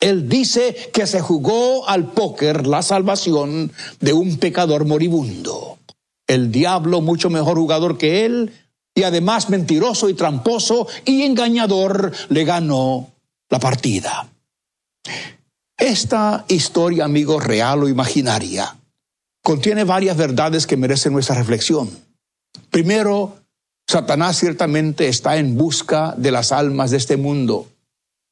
Speaker 27: Él dice que se jugó al póker la salvación de un pecador moribundo. El diablo, mucho mejor jugador que él, y además mentiroso y tramposo y engañador, le ganó la partida. Esta historia, amigo, real o imaginaria, contiene varias verdades que merecen nuestra reflexión. Primero, Satanás ciertamente está en busca de las almas de este mundo.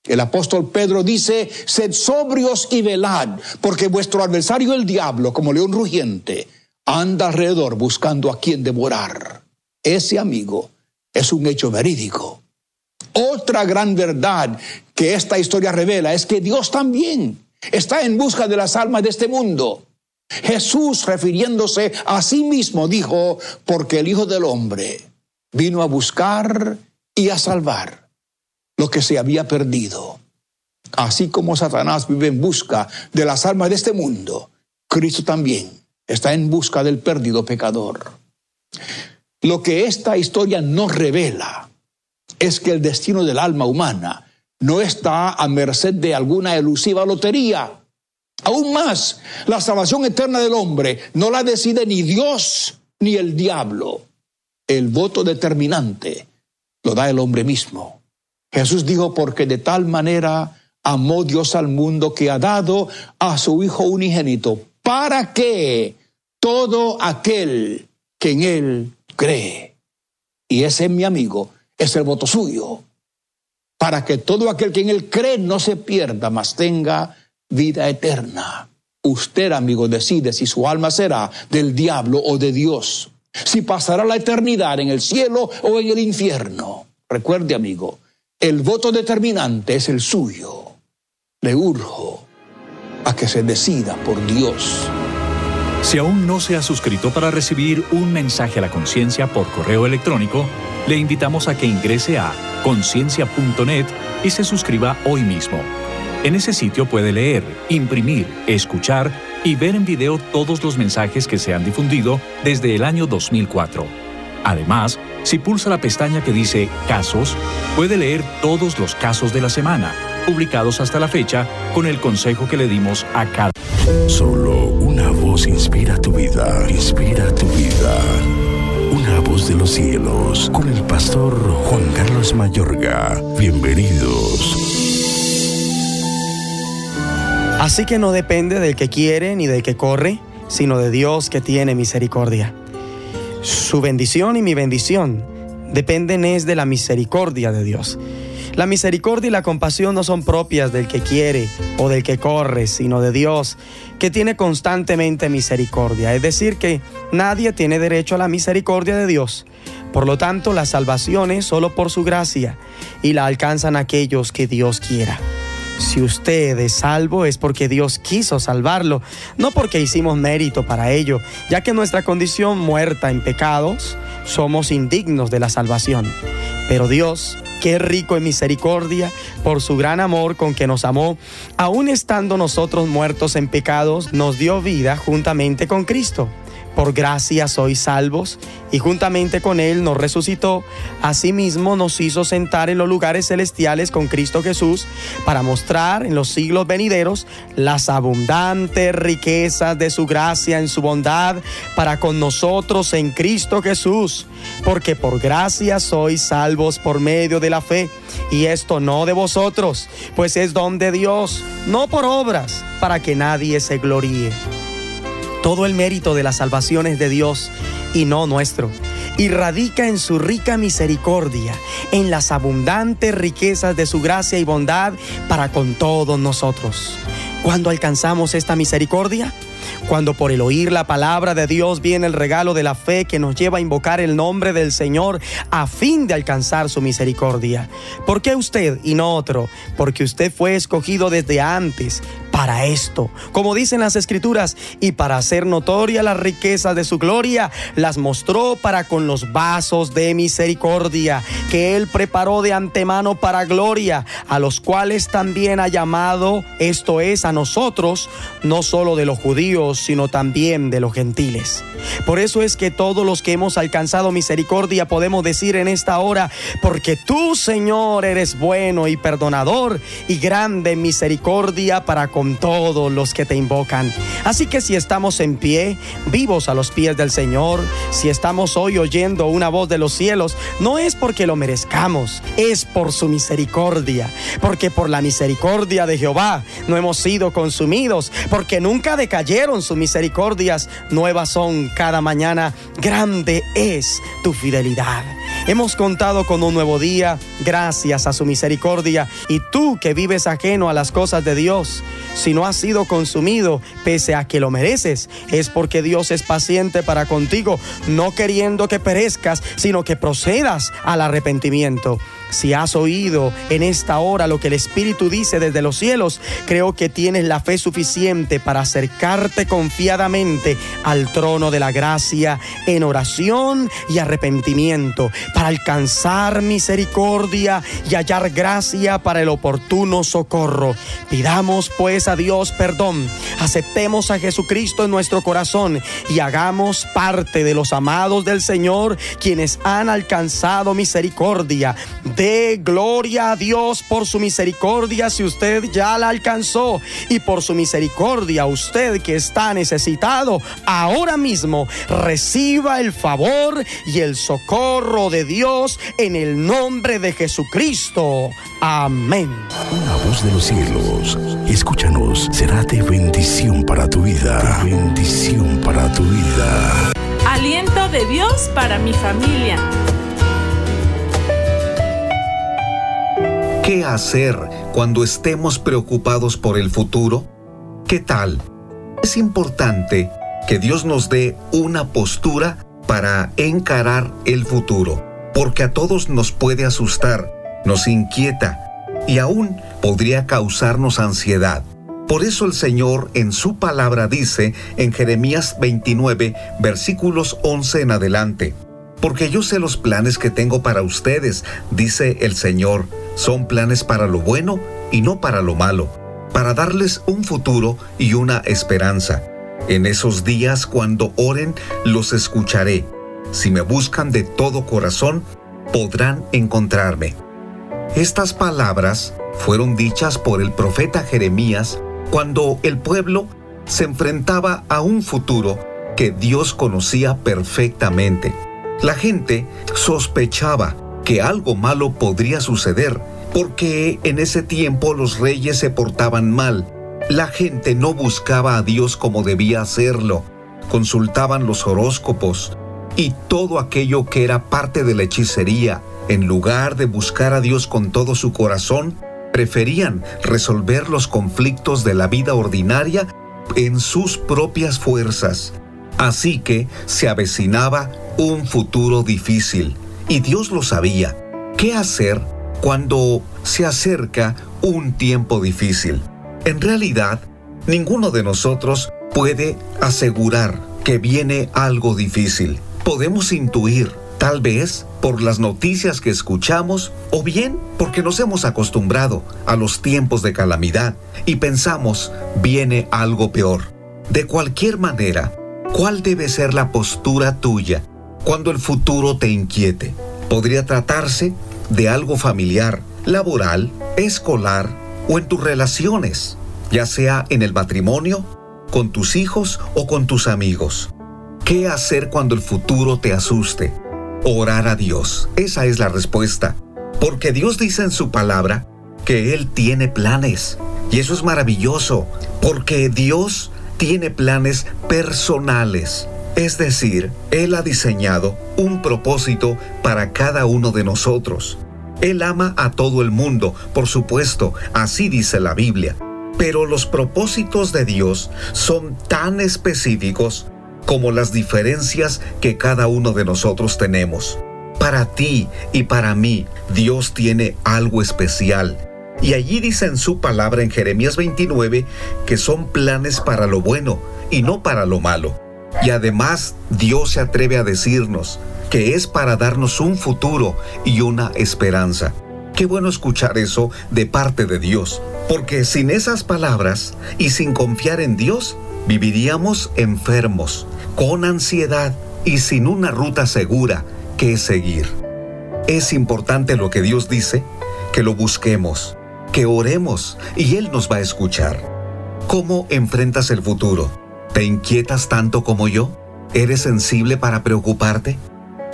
Speaker 27: El apóstol Pedro dice, sed sobrios y velad, porque vuestro adversario el diablo, como león rugiente, anda alrededor buscando a quien devorar. Ese amigo es un hecho verídico. Otra gran verdad que esta historia revela es que Dios también está en busca de las almas de este mundo. Jesús, refiriéndose a sí mismo, dijo, porque el Hijo del Hombre vino a buscar y a salvar lo que se había perdido. Así como Satanás vive en busca de las almas de este mundo, Cristo también está en busca del perdido pecador. Lo que esta historia nos revela es que el destino del alma humana no está a merced de alguna elusiva lotería. Aún más, la salvación eterna del hombre no la decide ni Dios ni el diablo. El voto determinante lo da el hombre mismo. Jesús dijo, porque de tal manera amó Dios al mundo que ha dado a su Hijo unigénito, para que todo aquel que en Él cree, y ese es mi amigo, es el voto suyo, para que todo aquel que en Él cree no se pierda, mas tenga vida eterna. Usted, amigo, decide si su alma será del diablo o de Dios, si pasará la eternidad en el cielo o en el infierno. Recuerde, amigo, el voto determinante es el suyo le urjo a que se decida por Dios.
Speaker 5: Si aún no se ha suscrito para recibir un mensaje a la conciencia por correo electrónico, le invitamos a que ingrese a conciencia.net y se suscriba hoy mismo. En ese sitio puede leer, imprimir, escuchar y ver en video todos los mensajes que se han difundido desde el año 2004. Además, si pulsa la pestaña que dice Casos, puede leer todos los casos de la semana publicados hasta la fecha con el consejo que le dimos a cada.
Speaker 28: Solo una voz inspira tu vida, inspira tu vida. Una voz de los cielos, con el pastor Juan Carlos Mayorga. Bienvenidos.
Speaker 29: Así que no depende del que quiere ni del que corre, sino de Dios que tiene misericordia. Su bendición y mi bendición dependen es de la misericordia de Dios. La misericordia y la compasión no son propias del que quiere o del que corre, sino de Dios, que tiene constantemente misericordia. Es decir, que nadie tiene derecho a la misericordia de Dios. Por lo tanto, la salvación es solo por su gracia y la alcanzan aquellos que Dios quiera. Si usted es salvo es porque Dios quiso salvarlo, no porque hicimos mérito para ello, ya que nuestra condición muerta en pecados somos indignos de la salvación. Pero Dios, Qué rico en misericordia por su gran amor con que nos amó, aun estando nosotros muertos en pecados, nos dio vida juntamente con Cristo por gracia sois salvos, y juntamente con Él nos resucitó, asimismo nos hizo sentar en los lugares celestiales con Cristo Jesús, para mostrar en los siglos venideros las abundantes riquezas de su gracia en su bondad para con nosotros en Cristo Jesús, porque por gracia sois salvos por medio de la fe, y esto no de vosotros, pues es don de Dios, no por obras, para que nadie se gloríe. Todo el mérito de la salvación es de Dios y no nuestro. Y radica en su rica misericordia, en las abundantes riquezas de su gracia y bondad para con todos nosotros. ¿Cuándo alcanzamos esta misericordia? Cuando por el oír la palabra de Dios viene el regalo de la fe que nos lleva a invocar el nombre del Señor a fin de alcanzar su misericordia. ¿Por qué usted y no otro? Porque usted fue escogido desde antes para esto. Como dicen las escrituras, y para hacer notoria las riquezas de su gloria, las mostró para con los vasos de misericordia que él preparó de antemano para gloria, a los cuales también ha llamado, esto es, a nosotros, no solo de los judíos, sino también de los gentiles. Por eso es que todos los que hemos alcanzado misericordia podemos decir en esta hora, porque tú, Señor, eres bueno y perdonador y grande misericordia para con todos los que te invocan. Así que si estamos en pie, vivos a los pies del Señor, si estamos hoy oyendo una voz de los cielos, no es porque lo merezcamos, es por su misericordia. Porque por la misericordia de Jehová no hemos sido consumidos, porque nunca decayeron sus misericordias nuevas son cada mañana. Grande es tu fidelidad. Hemos contado con un nuevo día gracias a su misericordia y tú que vives ajeno a las cosas de Dios, si no has sido consumido pese a que lo mereces, es porque Dios es paciente para contigo, no queriendo que perezcas, sino que procedas al arrepentimiento. Si has oído en esta hora lo que el Espíritu dice desde los cielos, creo que tienes la fe suficiente para acercarte confiadamente al trono de la gracia en oración y arrepentimiento, para alcanzar misericordia y hallar gracia para el oportuno socorro. Pidamos pues a Dios perdón, aceptemos a Jesucristo en nuestro corazón y hagamos parte de los amados del Señor, quienes han alcanzado misericordia de gloria a Dios por su misericordia si usted ya la alcanzó y por su misericordia usted que está necesitado ahora mismo reciba el favor y el socorro de Dios en el nombre de Jesucristo. Amén.
Speaker 28: Una voz de los cielos, escúchanos, será de bendición para tu vida. De bendición para tu vida.
Speaker 30: Aliento de Dios para mi familia.
Speaker 31: ¿Qué hacer cuando estemos preocupados por el futuro? ¿Qué tal? Es importante que Dios nos dé una postura para encarar el futuro, porque a todos nos puede asustar, nos inquieta y aún podría causarnos ansiedad. Por eso el Señor en su palabra dice en Jeremías 29, versículos 11 en adelante, porque yo sé los planes que tengo para ustedes, dice el Señor, son planes para lo bueno y no para lo malo, para darles un futuro y una esperanza. En esos días cuando oren, los escucharé. Si me buscan de todo corazón, podrán encontrarme. Estas palabras fueron dichas por el profeta Jeremías cuando el pueblo se enfrentaba a un futuro que Dios conocía perfectamente. La gente sospechaba que algo malo podría suceder, porque en ese tiempo los reyes se portaban mal. La gente no buscaba a Dios como debía hacerlo, consultaban los horóscopos y todo aquello que era parte de la hechicería. En lugar de buscar a Dios con todo su corazón, preferían resolver los conflictos de la vida ordinaria en sus propias fuerzas. Así que se avecinaba un futuro difícil y Dios lo sabía. ¿Qué hacer cuando se acerca un tiempo difícil? En realidad, ninguno de nosotros puede asegurar que viene algo difícil. Podemos intuir, tal vez por las noticias que escuchamos o bien porque nos hemos acostumbrado a los tiempos de calamidad y pensamos viene algo peor. De cualquier manera, ¿cuál debe ser la postura tuya cuando el futuro te inquiete? Podría tratarse de algo familiar, laboral, escolar o en tus relaciones, ya sea en el matrimonio, con tus hijos o con tus amigos. ¿Qué hacer cuando el futuro te asuste? Orar a Dios. Esa es la respuesta. Porque Dios dice en su palabra que Él tiene planes. Y eso es maravilloso, porque Dios tiene planes personales. Es decir, Él ha diseñado un propósito para cada uno de nosotros. Él ama a todo el mundo, por supuesto, así dice la Biblia. Pero los propósitos de Dios son tan específicos como las diferencias que cada uno de nosotros tenemos. Para ti y para mí, Dios tiene algo especial. Y allí dice en su palabra en Jeremías 29 que son planes para lo bueno y no para lo malo. Y además Dios se atreve a decirnos que es para darnos un futuro y una esperanza. Qué bueno escuchar eso de parte de Dios, porque sin esas palabras y sin confiar en Dios, viviríamos enfermos, con ansiedad y sin una ruta segura que seguir. Es importante lo que Dios dice, que lo busquemos, que oremos y Él nos va a escuchar. ¿Cómo enfrentas el futuro? ¿Te inquietas tanto como yo? ¿Eres sensible para preocuparte?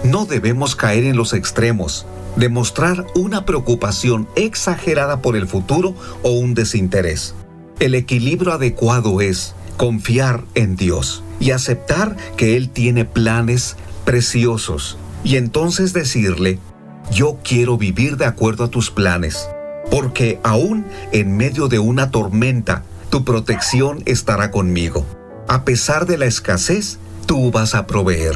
Speaker 31: No debemos caer en los extremos, demostrar una preocupación exagerada por el futuro o un desinterés. El equilibrio adecuado es confiar en Dios y aceptar que Él tiene planes preciosos y entonces decirle, yo quiero vivir de acuerdo a tus planes, porque aún en medio de una tormenta, tu protección estará conmigo. A pesar de la escasez, tú vas a proveer.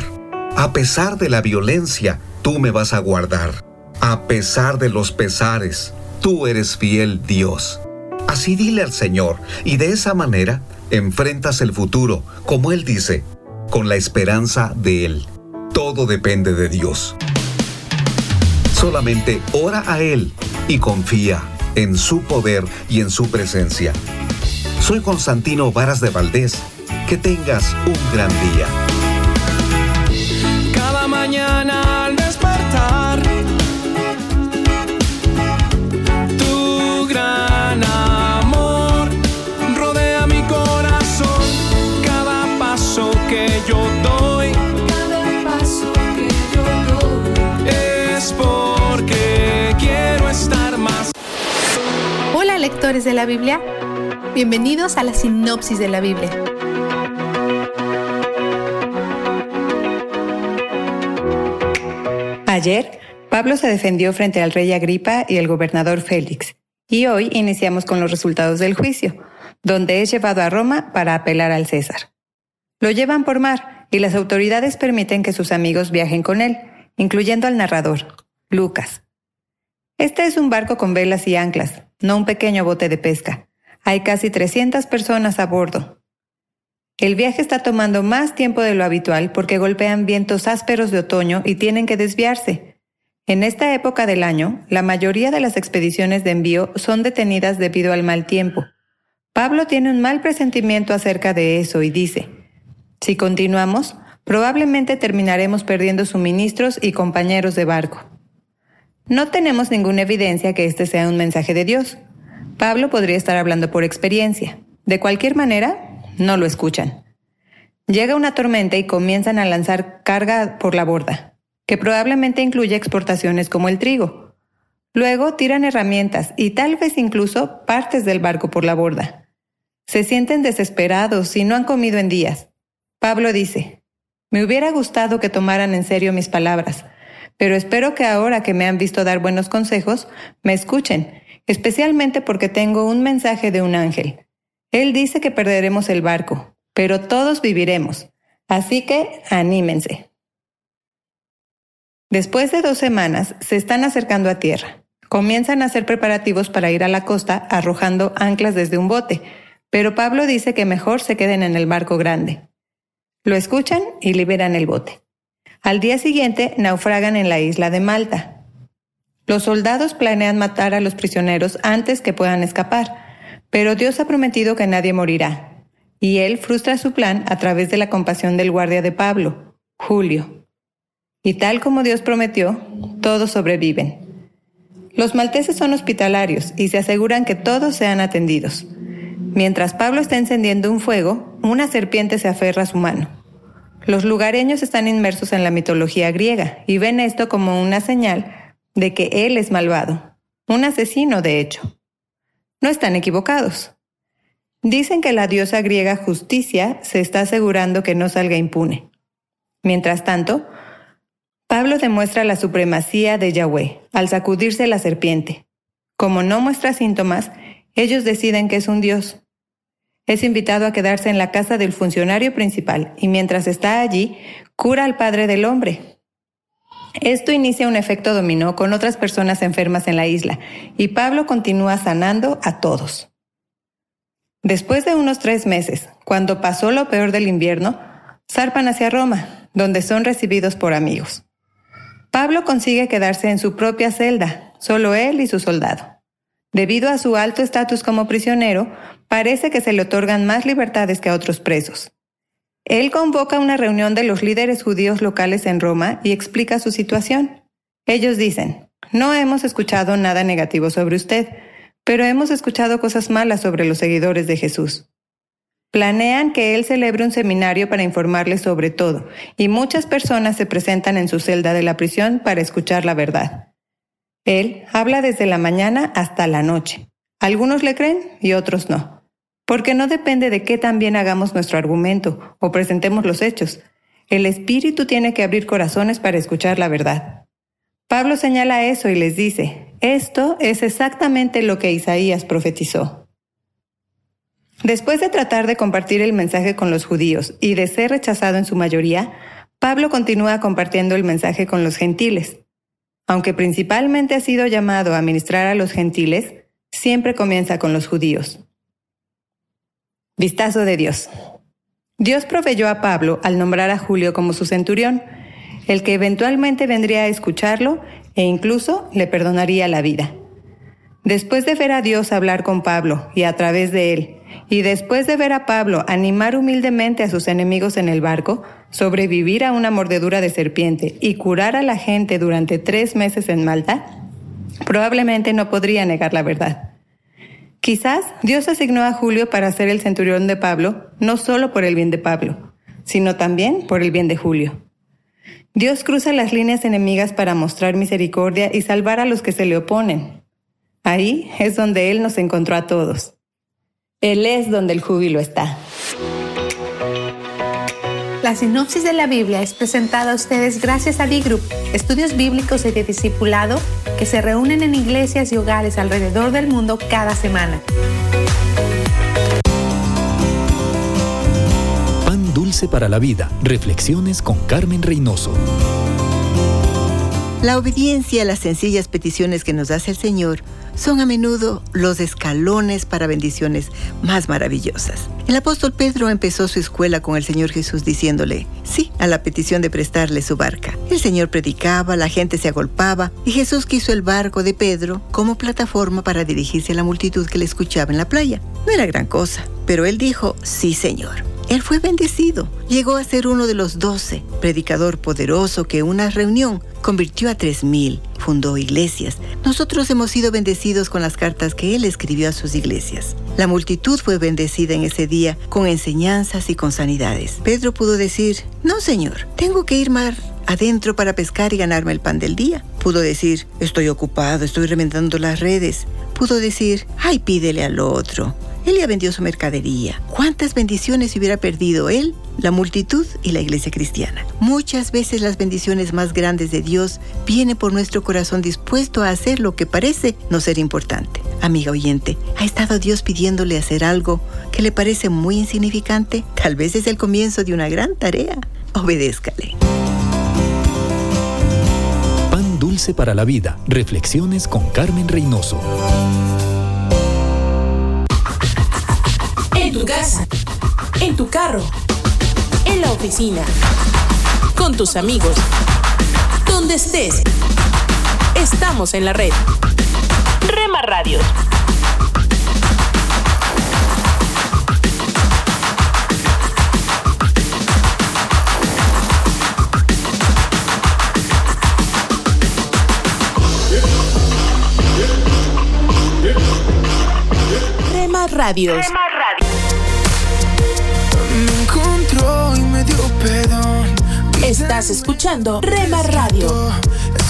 Speaker 31: A pesar de la violencia, tú me vas a guardar. A pesar de los pesares, tú eres fiel Dios. Así dile al Señor, y de esa manera enfrentas el futuro, como Él dice, con la esperanza de Él. Todo depende de Dios. Solamente ora a Él y confía en su poder y en su presencia. Soy Constantino Varas de Valdés. Que tengas un gran día.
Speaker 9: Cada mañana al despertar, tu gran amor rodea mi corazón. Cada paso que yo doy, cada paso que yo doy, es porque quiero estar más.
Speaker 32: Hola lectores de la Biblia, bienvenidos a la sinopsis de la Biblia.
Speaker 33: Ayer, Pablo se defendió frente al rey Agripa y el gobernador Félix, y hoy iniciamos con los resultados del juicio, donde es llevado a Roma para apelar al César. Lo llevan por mar y las autoridades permiten que sus amigos viajen con él, incluyendo al narrador, Lucas. Este es un barco con velas y anclas, no un pequeño bote de pesca. Hay casi 300 personas a bordo. El viaje está tomando más tiempo de lo habitual porque golpean vientos ásperos de otoño y tienen que desviarse. En esta época del año, la mayoría de las expediciones de envío son detenidas debido al mal tiempo. Pablo tiene un mal presentimiento acerca de eso y dice, si continuamos, probablemente terminaremos perdiendo suministros y compañeros de barco. No tenemos ninguna evidencia que este sea un mensaje de Dios. Pablo podría estar hablando por experiencia. De cualquier manera, no lo escuchan. Llega una tormenta y comienzan a lanzar carga por la borda, que probablemente incluye exportaciones como el trigo. Luego tiran herramientas y tal vez incluso partes del barco por la borda. Se sienten desesperados y no han comido en días. Pablo dice, me hubiera gustado que tomaran en serio mis palabras, pero espero que ahora que me han visto dar buenos consejos, me escuchen, especialmente porque tengo un mensaje de un ángel. Él dice que perderemos el barco, pero todos viviremos. Así que anímense. Después de dos semanas, se están acercando a tierra. Comienzan a hacer preparativos para ir a la costa arrojando anclas desde un bote, pero Pablo dice que mejor se queden en el barco grande. Lo escuchan y liberan el bote. Al día siguiente naufragan en la isla de Malta. Los soldados planean matar a los prisioneros antes que puedan escapar, pero Dios ha prometido que nadie morirá, y él frustra su plan a través de la compasión del guardia de Pablo, Julio. Y tal como Dios prometió, todos sobreviven. Los malteses son hospitalarios y se aseguran que todos sean atendidos. Mientras Pablo está encendiendo un fuego, una serpiente se aferra a su mano. Los lugareños están inmersos en la mitología griega y ven esto como una señal de que él es malvado, un asesino de hecho. No están equivocados. Dicen que la diosa griega Justicia se está asegurando que no salga impune. Mientras tanto, Pablo demuestra la supremacía de Yahweh al sacudirse la serpiente. Como no muestra síntomas, ellos deciden que es un dios. Es invitado a quedarse en la casa del funcionario principal y mientras está allí, cura al padre del hombre, esto inicia un efecto dominó con otras personas enfermas en la isla y Pablo continúa sanando a todos. Después de unos tres meses, cuando pasó lo peor del invierno, zarpan hacia Roma, donde son recibidos por amigos. Pablo consigue quedarse en su propia celda, solo él y su soldado. Debido a su alto estatus como prisionero, parece que se le otorgan más libertades que a otros presos. Él convoca una reunión de los líderes judíos locales en Roma y explica su situación. Ellos dicen, no hemos escuchado nada negativo sobre usted, pero hemos escuchado cosas malas sobre los seguidores de Jesús. Planean que él celebre un seminario para informarles sobre todo, y muchas personas se presentan en su celda de la prisión para escuchar la verdad. Él habla desde la mañana hasta la noche. Algunos le creen y otros no. Porque no depende de qué tan bien hagamos nuestro argumento o presentemos los hechos. El Espíritu tiene que abrir corazones para escuchar la verdad. Pablo señala eso y les dice, esto es exactamente lo que Isaías profetizó. Después de tratar de compartir el mensaje con los judíos y de ser rechazado en su mayoría, Pablo continúa compartiendo el mensaje con los gentiles. Aunque principalmente ha sido llamado a ministrar a los gentiles, siempre comienza con los judíos. Vistazo de Dios. Dios proveyó a Pablo al nombrar a Julio como su centurión, el que eventualmente vendría a escucharlo e incluso le perdonaría la vida. Después de ver a Dios hablar con Pablo y a través de él, y después de ver a Pablo animar humildemente a sus enemigos en el barco, sobrevivir a una mordedura de serpiente y curar a la gente durante tres meses en Malta, probablemente no podría negar la verdad. Quizás Dios asignó a Julio para ser el centurión de Pablo, no solo por el bien de Pablo, sino también por el bien de Julio. Dios cruza las líneas enemigas para mostrar misericordia y salvar a los que se le oponen. Ahí es donde Él nos encontró a todos. Él es donde el júbilo está.
Speaker 32: La sinopsis de la Biblia es presentada a ustedes gracias a D-Group, estudios bíblicos y de discipulado que se reúnen en iglesias y hogares alrededor del mundo cada semana.
Speaker 5: Pan dulce para la vida. Reflexiones con Carmen Reynoso.
Speaker 34: La obediencia a las sencillas peticiones que nos hace el Señor son a menudo los escalones para bendiciones más maravillosas. El apóstol Pedro empezó su escuela con el Señor Jesús diciéndole sí a la petición de prestarle su barca. El Señor predicaba, la gente se agolpaba y Jesús quiso el barco de Pedro como plataforma para dirigirse a la multitud que le escuchaba en la playa. No era gran cosa, pero él dijo sí, Señor. Él fue bendecido. Llegó a ser uno de los doce, predicador poderoso que una reunión convirtió a tres mil, fundó iglesias. Nosotros hemos sido bendecidos con las cartas que él escribió a sus iglesias. La multitud fue bendecida en ese día con enseñanzas y con sanidades. Pedro pudo decir, no señor, tengo que ir mar adentro para pescar y ganarme el pan del día. Pudo decir, estoy ocupado, estoy remendando las redes. Pudo decir, ay, pídele al otro. Él ya vendió su mercadería. ¿Cuántas bendiciones hubiera perdido él, la multitud y la iglesia cristiana? Muchas veces las bendiciones más grandes de Dios vienen por nuestro corazón dispuesto a hacer lo que parece no ser importante. Amiga oyente, ¿ha estado Dios pidiéndole hacer algo que le parece muy insignificante? Tal vez es el comienzo de una gran tarea. Obedézcale.
Speaker 5: Pan dulce para la vida. Reflexiones con Carmen Reynoso.
Speaker 1: En tu casa, en tu carro, en la oficina, con tus amigos, donde estés. Estamos en la red. Rema Radios. Rema Radios. Estás escuchando Rema Radio.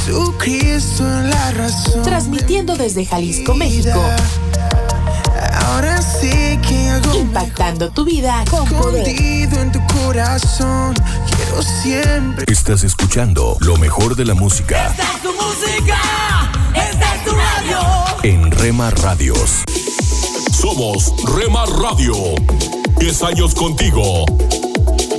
Speaker 35: Jesucristo es la razón.
Speaker 1: Transmitiendo desde Jalisco, México.
Speaker 35: Ahora sí que hago
Speaker 1: Impactando tu vida con poder.
Speaker 35: escondido en tu corazón. Quiero siempre.
Speaker 3: Estás escuchando lo mejor de la música
Speaker 24: es tu música, esta es tu radio.
Speaker 3: en Rema Radios. Somos Rema Radio. 10 años contigo.